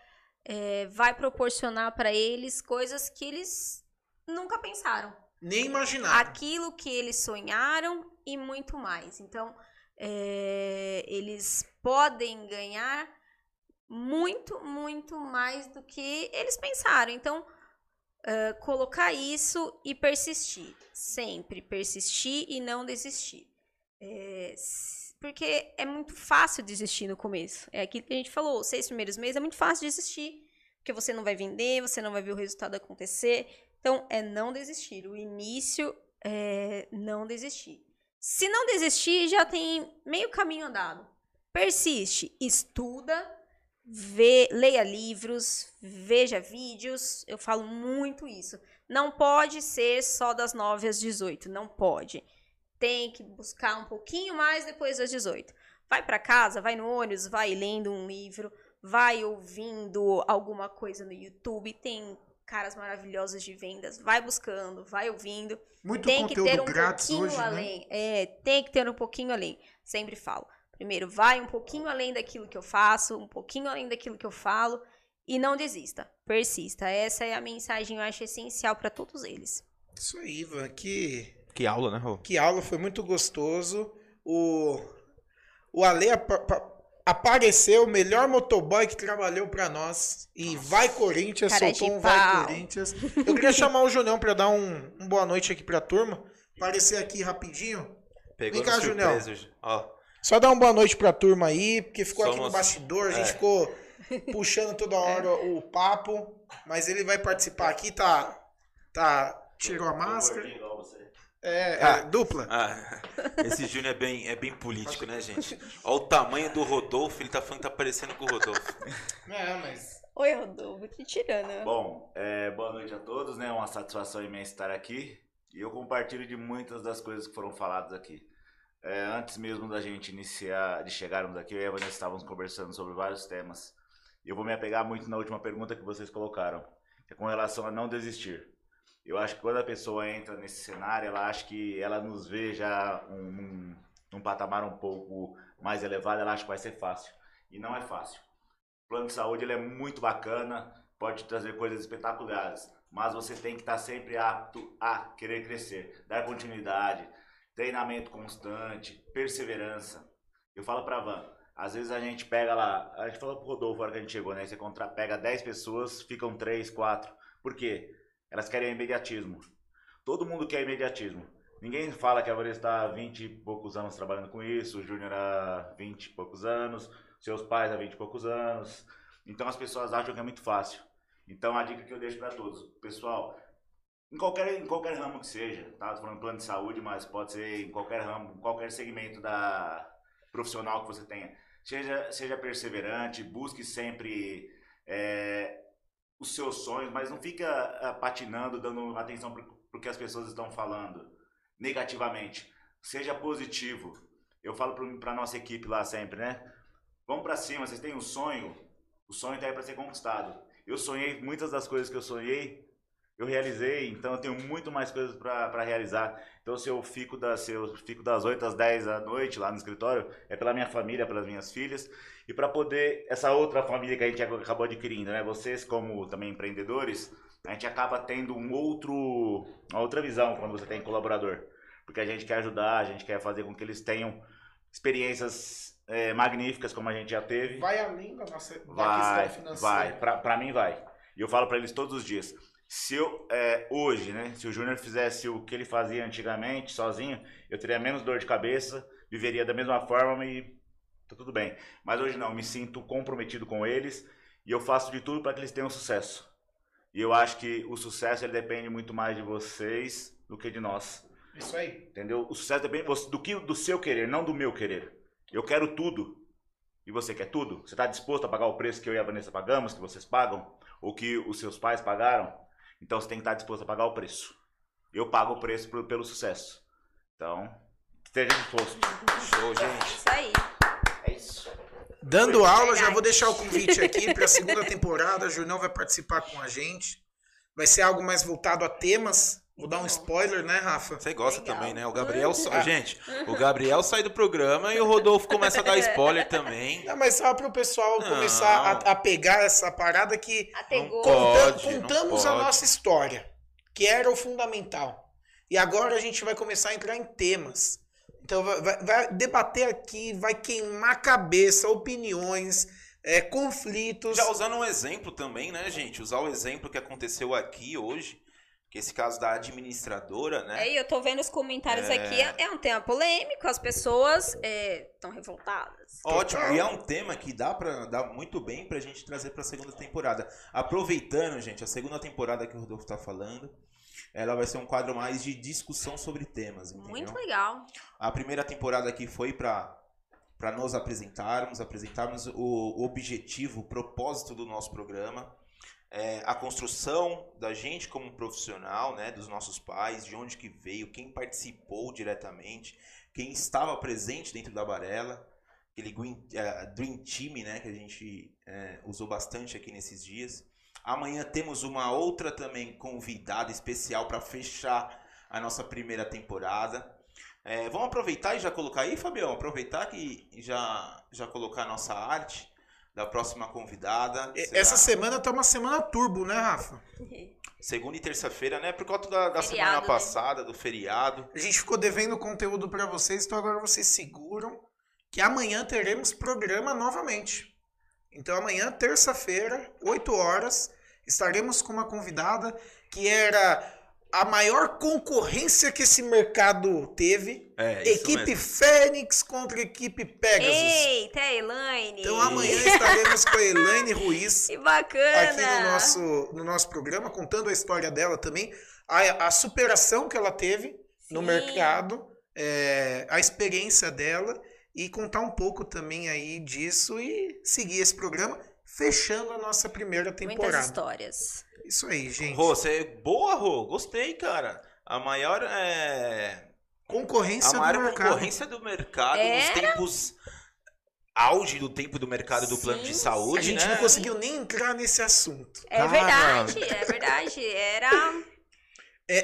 é, vai proporcionar para eles coisas que eles nunca pensaram Nem imaginar. aquilo que eles sonharam e muito mais. Então, é, eles podem ganhar muito, muito mais do que eles pensaram. Então, colocar isso e persistir. Sempre persistir e não desistir. É, porque é muito fácil desistir no começo. É aquilo que a gente falou, seis primeiros meses é muito fácil desistir. Porque você não vai vender, você não vai ver o resultado acontecer. Então, é não desistir. O início é não desistir. Se não desistir, já tem meio caminho andado. Persiste, estuda, vê, leia livros, veja vídeos. Eu falo muito isso. Não pode ser só das 9 às 18. Não pode. Tem que buscar um pouquinho mais depois das 18. Vai para casa, vai no ônibus, vai lendo um livro, vai ouvindo alguma coisa no YouTube. Tem caras maravilhosos de vendas. Vai buscando, vai ouvindo Muito tem que ter um grátis pouquinho hoje, né? além. É, tem que ter um pouquinho além. Sempre falo. Primeiro, vai um pouquinho além daquilo que eu faço, um pouquinho além daquilo que eu falo e não desista. Persista. Essa é a mensagem eu acho essencial para todos eles. Isso aí, Ivan. Que, Que aula, né, Rô? que aula, foi muito gostoso. O, o Ale apa- pa- apareceu, o melhor motoboy que trabalhou pra nós. E vai Corinthians, Cara soltou um vai. Corinthians. Eu queria chamar o Junião pra dar um, um boa noite aqui pra turma. Aparecer aqui rapidinho. Pegou Vem cá, hoje. Ó, Só dar uma boa noite pra turma aí, porque ficou aqui no Somos- bastidor, a gente é. ficou puxando toda hora o papo, mas ele vai participar aqui, tá? Tá. Tirou a máscara. É, é, Ah. dupla. Ah, esse Júnior é bem, é bem político, né, gente? Olha o tamanho do Rodolfo, ele tá falando que tá parecendo com o Rodolfo. É, mas. Oi, Rodolfo, te tirando. Bom, é, boa noite a todos, né? Uma satisfação imensa estar aqui. E eu compartilho de muitas das coisas que foram faladas aqui. É, antes mesmo da gente iniciar, de chegarmos aqui, eu e a Vanessa estávamos conversando sobre vários temas. Eu vou me apegar muito na última pergunta que vocês colocaram, que é com relação a não desistir. Eu acho que quando a pessoa entra nesse cenário, ela acha que ela nos vê já um, um, um patamar um pouco mais elevado, ela acha que vai ser fácil. E não é fácil. O plano de saúde ele é muito bacana, pode trazer coisas espetaculares, mas você tem que estar sempre apto a querer crescer, dar continuidade, treinamento constante, perseverança. Eu falo pra Van, às vezes a gente pega lá, a gente falou pro Rodolfo na hora que a gente chegou, né? Você contra, pega 10 pessoas, ficam 3, 4. Por quê? Elas querem imediatismo. Todo mundo quer imediatismo. Ninguém fala que a Vanessa está há 20 e poucos anos trabalhando com isso, o Júnior há 20 e poucos anos, seus pais há 20 e poucos anos. Então as pessoas acham que é muito fácil. Então a dica que eu deixo para todos, pessoal, em qualquer, em qualquer ramo que seja, tá? Tô falando plano de saúde, mas pode ser em qualquer ramo, qualquer segmento da profissional que você tenha. Seja, seja perseverante, busque sempre é, os seus sonhos, mas não fica ah, patinando, dando atenção para o que as pessoas estão falando negativamente. Seja positivo. Eu falo para nossa equipe lá sempre, né? Vamos para cima, vocês têm um sonho, o sonho está aí para ser conquistado. Eu sonhei muitas das coisas que eu sonhei, eu realizei, então eu tenho muito mais coisas para realizar. Então se eu fico das se eu fico das 8 às 10 da noite lá no escritório, é pela minha família, pelas minhas filhas e para poder essa outra família que a gente acabou adquirindo, né? Vocês como também empreendedores, a gente acaba tendo um outro uma outra visão quando você tem colaborador, porque a gente quer ajudar, a gente quer fazer com que eles tenham experiências é, magníficas como a gente já teve. Vai além da nossa da Vai, questão financeira. vai. Pra mim vai. E eu falo pra eles todos os dias. Se eu, é, hoje, né, se o Júnior fizesse o que ele fazia antigamente, sozinho, eu teria menos dor de cabeça, viveria da mesma forma e tá tudo bem. Mas hoje não, me sinto comprometido com eles e eu faço de tudo para que eles tenham sucesso. E eu acho que o sucesso ele depende muito mais de vocês do que de nós. Isso aí. Entendeu? O sucesso depende do que do seu querer, não do meu querer. Eu quero tudo. E você quer tudo? Você está disposto a pagar o preço que eu e a Vanessa pagamos, que vocês pagam? Ou que os seus pais pagaram? Então você tem que estar disposto a pagar o preço. Eu pago o preço pelo, pelo sucesso. Então, esteja disposto. Show, gente. Isso aí. É isso. Dando aula, já vou deixar o convite aqui para a segunda temporada. O Junião vai participar com a gente. Vai ser algo mais voltado a temas. Vou dar um spoiler, né, Rafa? Você gosta Legal. também, né? O Gabriel. sa- Ah. Gente, o Gabriel sai do programa e o Rodolfo começa a dar spoiler também. Não, mas só para o pessoal Não. começar a, a pegar essa parada que Ategou. Conta- Pode, não contamos a nossa história, que era o fundamental. E agora a gente vai começar a entrar em temas. Então vai, vai- vai debater aqui, vai queimar a cabeça, opiniões, é, conflitos. Já usando um exemplo também, né, gente? Usar o exemplo que aconteceu aqui hoje, que esse caso da administradora, né? Aí eu tô vendo os comentários É. aqui. É, é um tema polêmico, as pessoas estão revoltadas. Ótimo, e é um tema que dá para dar muito bem pra gente trazer pra segunda temporada. Aproveitando, gente, a segunda temporada que o Rodolfo tá falando, ela vai ser um quadro mais de discussão sobre temas, entendeu? Muito legal. A primeira temporada aqui foi para para nos apresentarmos, apresentarmos o, o objetivo, o propósito do nosso programa, é, a construção da gente como profissional, né, dos nossos pais, de onde que veio, quem participou diretamente, quem estava presente dentro da Barela, aquele eh, Dream Team, né, que a gente eh, usou bastante aqui nesses dias. Amanhã temos uma outra também convidada especial para fechar a nossa primeira temporada. É, vamos aproveitar e já colocar aí, Fabião? Aproveitar que já, já colocar a nossa arte da próxima convidada. E- Será Essa semana tá uma semana turbo, né, Rafa? Segunda e terça-feira, né? Por conta da, da Feriado, semana né? passada, do feriado. A gente ficou devendo conteúdo para vocês, então agora vocês seguram que amanhã teremos programa novamente. Então amanhã, terça-feira, 8 horas, estaremos com uma convidada que era a maior concorrência que esse mercado teve. É, equipe mesmo. Fênix contra equipe Pegasus. Eita, Elaine. Então amanhã estaremos com a Elaine Ruiz Que bacana. aqui no nosso, no nosso programa, contando a história dela também, a, a superação que ela teve no Sim. mercado, é, a experiência dela e contar um pouco também aí disso e seguir esse programa, fechando a nossa primeira Muitas temporada. histórias. Isso aí, gente. Rô, você é boa, Rô. Gostei, cara. A maior é. Concorrência a maior do mercado. concorrência do mercado nos Era? tempos. Auge do tempo do mercado do plano de Sim, saúde, A gente né? não conseguiu nem entrar nesse assunto. É Cara. verdade, é verdade. Era,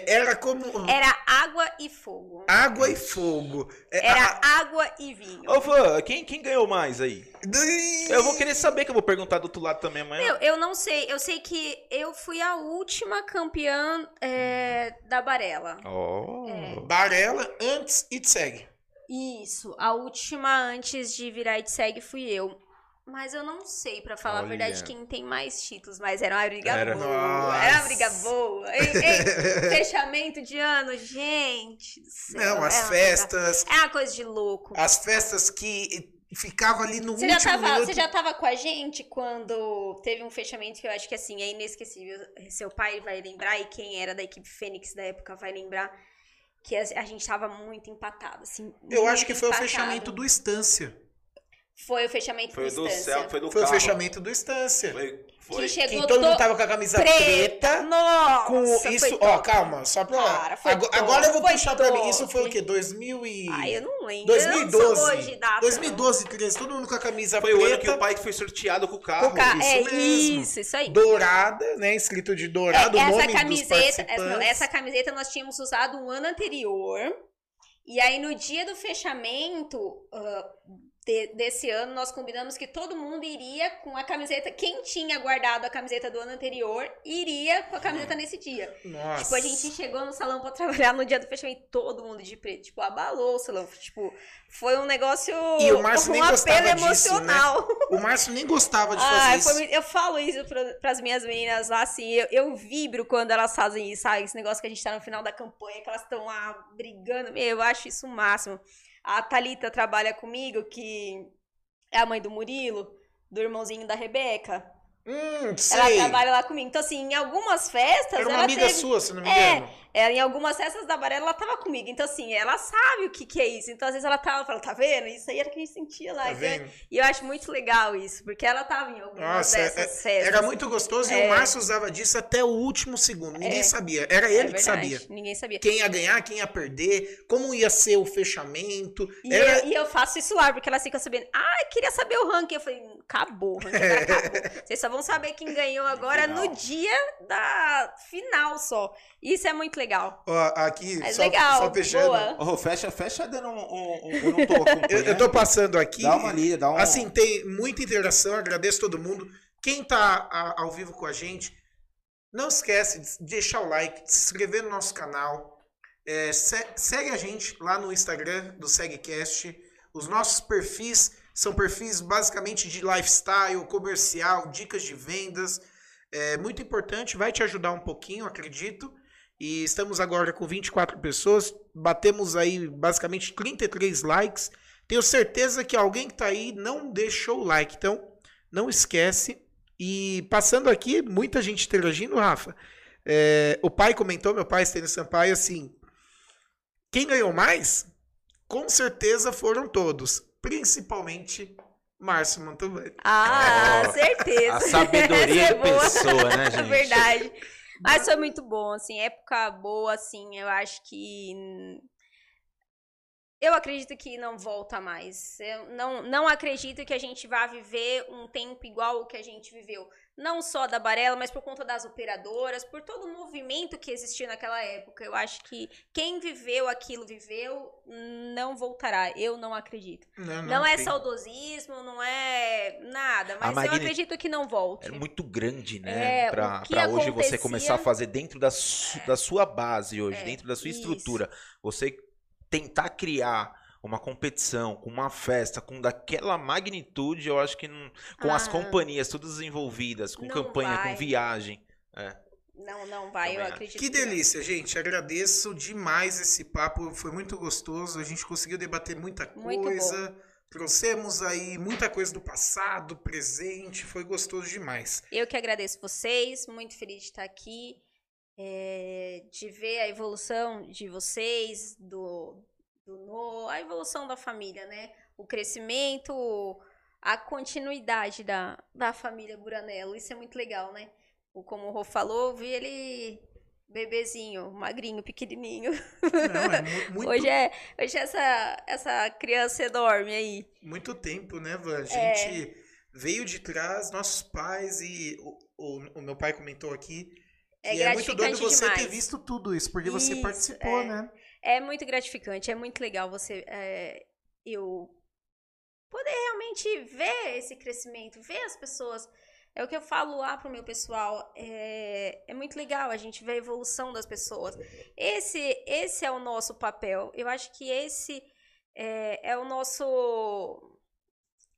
era como era água e fogo. água e fogo. É, Era a- água e vinho. Ô, Fã, quem, quem ganhou mais aí? Eu vou querer saber, que eu vou perguntar do outro lado também amanhã. Eu, eu não sei, eu sei que eu fui a última campeã é, da Barela. Oh. É. Barela antes e segue. Isso, a última antes de virar e segue fui eu. Mas eu não sei, pra falar Olha. a verdade, quem tem mais títulos, mas era uma briga Era. boa. Nossa. Era uma briga boa. Ei, ei, fechamento de ano, gente do céu. Não, as é uma festas, coisa- É uma coisa de louco. as festas que ficava ali no Você já, último tava, minuto. você já tava com a gente quando teve um fechamento que eu acho que assim é inesquecível. Seu pai vai lembrar e quem era da equipe Fênix da época vai lembrar que a, a gente tava muito empatado, assim. Eu muito acho que foi o empatado. fechamento do Estância. Foi o fechamento Foi do do Estância. céu, foi do Foi o fechamento do Estância. Foi, Que foi. chegou Que todo mundo to- tava com a camisa preta. preta. Nossa, Com foi isso, top. ó, calma, só pra. Cara, foi agora, top, agora eu vou foi puxar pra mim. Isso foi o quê? 2000 e. Ai, eu não lembro. 2012. Eu não sou boa de data, 2012, 13, todo mundo com a camisa Foi o ano preta. que o pai foi sorteado com o carro. O ca- isso é mesmo. isso, isso aí. Dourada, né? Escrito de dourado, É, o nome essa dos camiseta, essa, não, essa camiseta nós tínhamos usado um ano anterior. E aí no dia do fechamento, ah, de- desse ano, nós combinamos que todo mundo iria com a camiseta. Quem tinha guardado a camiseta do ano anterior iria com a camiseta nesse dia. Nossa. Tipo, a gente chegou no salão pra trabalhar no dia do fechamento, todo mundo de preto. Tipo, abalou o salão. Tipo, foi um negócio. E o Márcio um nem gostava apelo disso, né? emocional. O Márcio nem gostava de Ah, fazer foi isso. muito- eu falo isso pra, pras minhas meninas lá, assim, eu, eu vibro quando elas fazem isso, sabe? Esse negócio que a gente tá no final da campanha, que elas estão lá brigando. Meu, eu acho isso o máximo. A Thalita trabalha comigo, que é a mãe do Murilo, do irmãozinho da Rebeca. Hum, Ela sei. trabalha lá comigo. Então, assim, em algumas festas. Era uma ela amiga teve... sua, se não me É, engano. ela, em algumas festas da Varela, ela tava comigo. Então, assim, ela sabe o que, que é isso. Então, às vezes, ela tava falando, tá vendo? Isso aí era o que a gente sentia lá. Tá Então, vendo? E eu acho muito legal isso, porque ela tava em algumas Nossa, dessas é- festas. Era muito gostoso e É. o Márcio usava disso até o último segundo. Ninguém É. sabia. Era É ele que verdade, sabia. Ninguém sabia. Quem ia ganhar, quem ia perder, como ia ser o fechamento. E, Era... eu, e eu faço isso lá, porque elas ficam sabendo. Ah, eu queria saber o ranking. Eu falei, "Hum, acabou, o ranking acabou. Vocês só vão saber quem ganhou agora no dia da final só. Isso é muito legal. Ó, aqui, É só, legal, só fechando. boa. Ô, fecha, fecha dando um. um- um- eu não tô. Eu, eu tô passando aqui. Dá uma lida, dá um. Assim, tem muita interação, agradeço todo mundo. Quem tá a- ao vivo com a gente, não esquece de deixar o like, de se inscrever no nosso canal. É, se- segue a gente lá no Instagram do SegCast. Os nossos perfis são perfis basicamente de lifestyle, comercial, dicas de vendas. É muito importante, vai te ajudar um pouquinho, acredito. E estamos agora com 24 pessoas. Batemos aí basicamente 33 likes. Tenho certeza que alguém que tá aí não deixou o like. Então, não esquece. E passando aqui, muita gente interagindo, Rafa. É, o pai comentou, meu pai, Estênio Sampaio, assim. Quem ganhou mais? Com certeza foram todos. Principalmente Márcio Mantovani. Ah, Ó, certeza. a sabedoria é de boa. pessoa, né, gente? Verdade. Mas foi muito bom, assim, época boa, assim, eu acho que. Eu acredito que não volta mais. Eu não, não acredito que a gente vá viver um tempo igual o que a gente viveu. Não só da Barela, mas por conta das operadoras, por todo o movimento que existiu naquela época. Eu acho que quem viveu aquilo viveu, não voltará. Eu não acredito. Não, Não, é tem. saudosismo, não é nada, mas eu acredito que não volte. É muito grande, né? É, pra pra hoje você acontecia- começar a fazer dentro da, su- da sua base hoje, É, dentro da sua isso. estrutura. Você tentar criar uma competição com uma festa com daquela magnitude, eu acho que não, com as Ah. companhias todas envolvidas, com campanha, vai. com viagem. Não, não vai, eu Também acho. acredito. Que delícia, gente. Agradeço demais esse papo. Foi muito gostoso. A gente conseguiu debater muita Muito coisa. Trouxemos aí muita coisa do passado, presente. Foi gostoso demais. Eu que agradeço vocês, muito feliz de estar aqui, é, de ver a evolução de vocês, do no, a evolução da família, né? O crescimento, a continuidade da, da família Buranello. Isso é muito legal, né? O, como o Rô falou, eu vi ele bebezinho, magrinho, pequenininho. Não, é mu- muito, Hoje é, hoje essa, essa criança enorme aí. muito tempo, né, Van? A É. gente veio de trás, nossos pais, e o, o- o meu pai comentou aqui. É que é muito doido você ter visto tudo isso, porque você Isso, participou, é. né? É muito gratificante, é muito legal você é, eu poder realmente ver esse crescimento, ver as pessoas. É o que eu falo lá pro meu pessoal. É, é muito legal a gente ver a evolução das pessoas. Esse, esse é o nosso papel. Eu acho que esse é, é o nosso.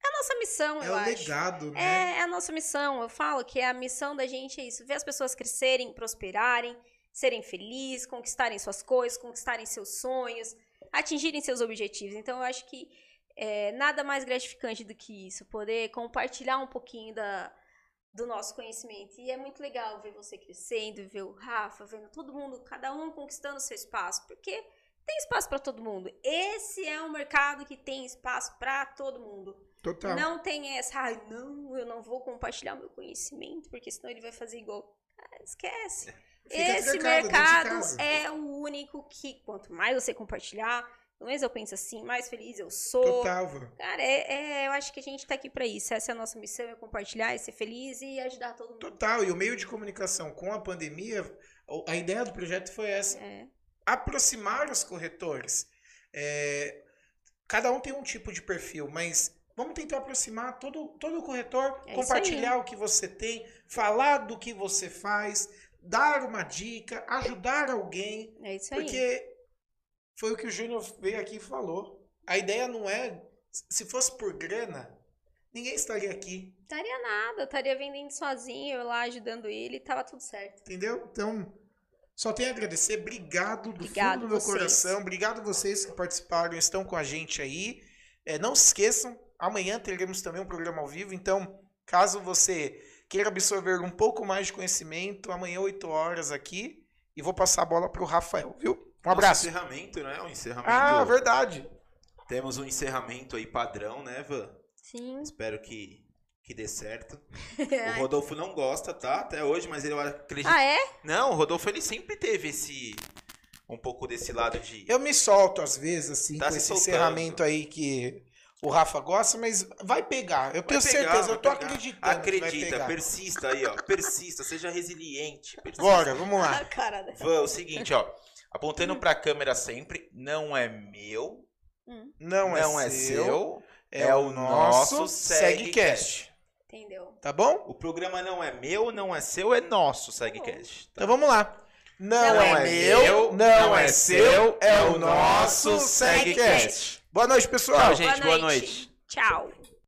É a nossa missão, É eu o acho. legado, né? É, é a nossa missão. Eu falo que a missão da gente é isso: ver as pessoas crescerem, prosperarem, serem felizes, conquistarem suas coisas, conquistarem seus sonhos, atingirem seus objetivos. Então, eu acho que é, nada mais gratificante do que isso, poder compartilhar um pouquinho da, do nosso conhecimento. E é muito legal ver você crescendo, ver o Rafa, vendo todo mundo, cada um conquistando seu espaço, porque tem espaço para todo mundo. Esse é um mercado que tem espaço para todo mundo. Total. Não tem essa, ai, não, eu não vou compartilhar meu conhecimento, porque senão ele vai fazer igual. Ah, esquece. Fica Esse mercado é o único que, quanto mais você compartilhar, pelo menos eu penso assim, mais feliz eu sou. Total. Cara, é, é- eu acho que a gente tá aqui pra isso. Essa é a nossa missão, é compartilhar, é ser feliz e ajudar todo mundo. Total. E o meio de comunicação com a pandemia, a ideia do projeto foi essa. É, aproximar os corretores. É, cada um tem um tipo de perfil, mas Vamos tentar aproximar todo, todo o corretor, É compartilhar o que você tem, falar do que você faz, dar uma dica, ajudar alguém. É isso aí. Porque foi o que o Júnior veio aqui e falou. A ideia não é. Se fosse por grana, ninguém estaria aqui. Estaria nada, eu estaria vendendo sozinho, eu lá ajudando ele, tava tudo certo. Entendeu? Então, só tenho a agradecer. Obrigado do Obrigado fundo do meu vocês. coração. Obrigado vocês que participaram estão com a gente aí. É, não se esqueçam, amanhã teremos também um programa ao vivo. Então, caso você queira absorver um pouco mais de conhecimento, amanhã, 8 horas aqui. E vou passar a bola para o Rafael, viu? Um abraço. Nosso encerramento, né? Um encerramento. Ah, verdade. Temos um encerramento aí padrão, né, Van? Sim. Espero que, que dê certo. O Rodolfo não gosta, tá? Até hoje, mas ele eu acredito. ah, é? Não, o Rodolfo ele sempre teve esse. Um pouco desse lado de. Eu me solto às vezes, assim, Tá com se esse soltando. encerramento aí que o Rafa gosta, mas vai pegar. Eu tenho Vai pegar, certeza, eu tô pegar. acreditando. Acredita, pegar. persista aí, ó. Persista, seja resiliente. Persista. Bora, vamos lá. Cara da... Van, o seguinte, ó. Apontando pra câmera sempre, não é meu, Não, não, é, é seu, seu, é o nosso SegCast. Entendeu? Tá bom? O programa não é meu, não é seu, é nosso SegCast. Tá? Então vamos lá. Não, Não é, é meu, não é seu, é o nosso SegCast. Boa noite, pessoal. Tchau, gente. Boa noite. Tchau.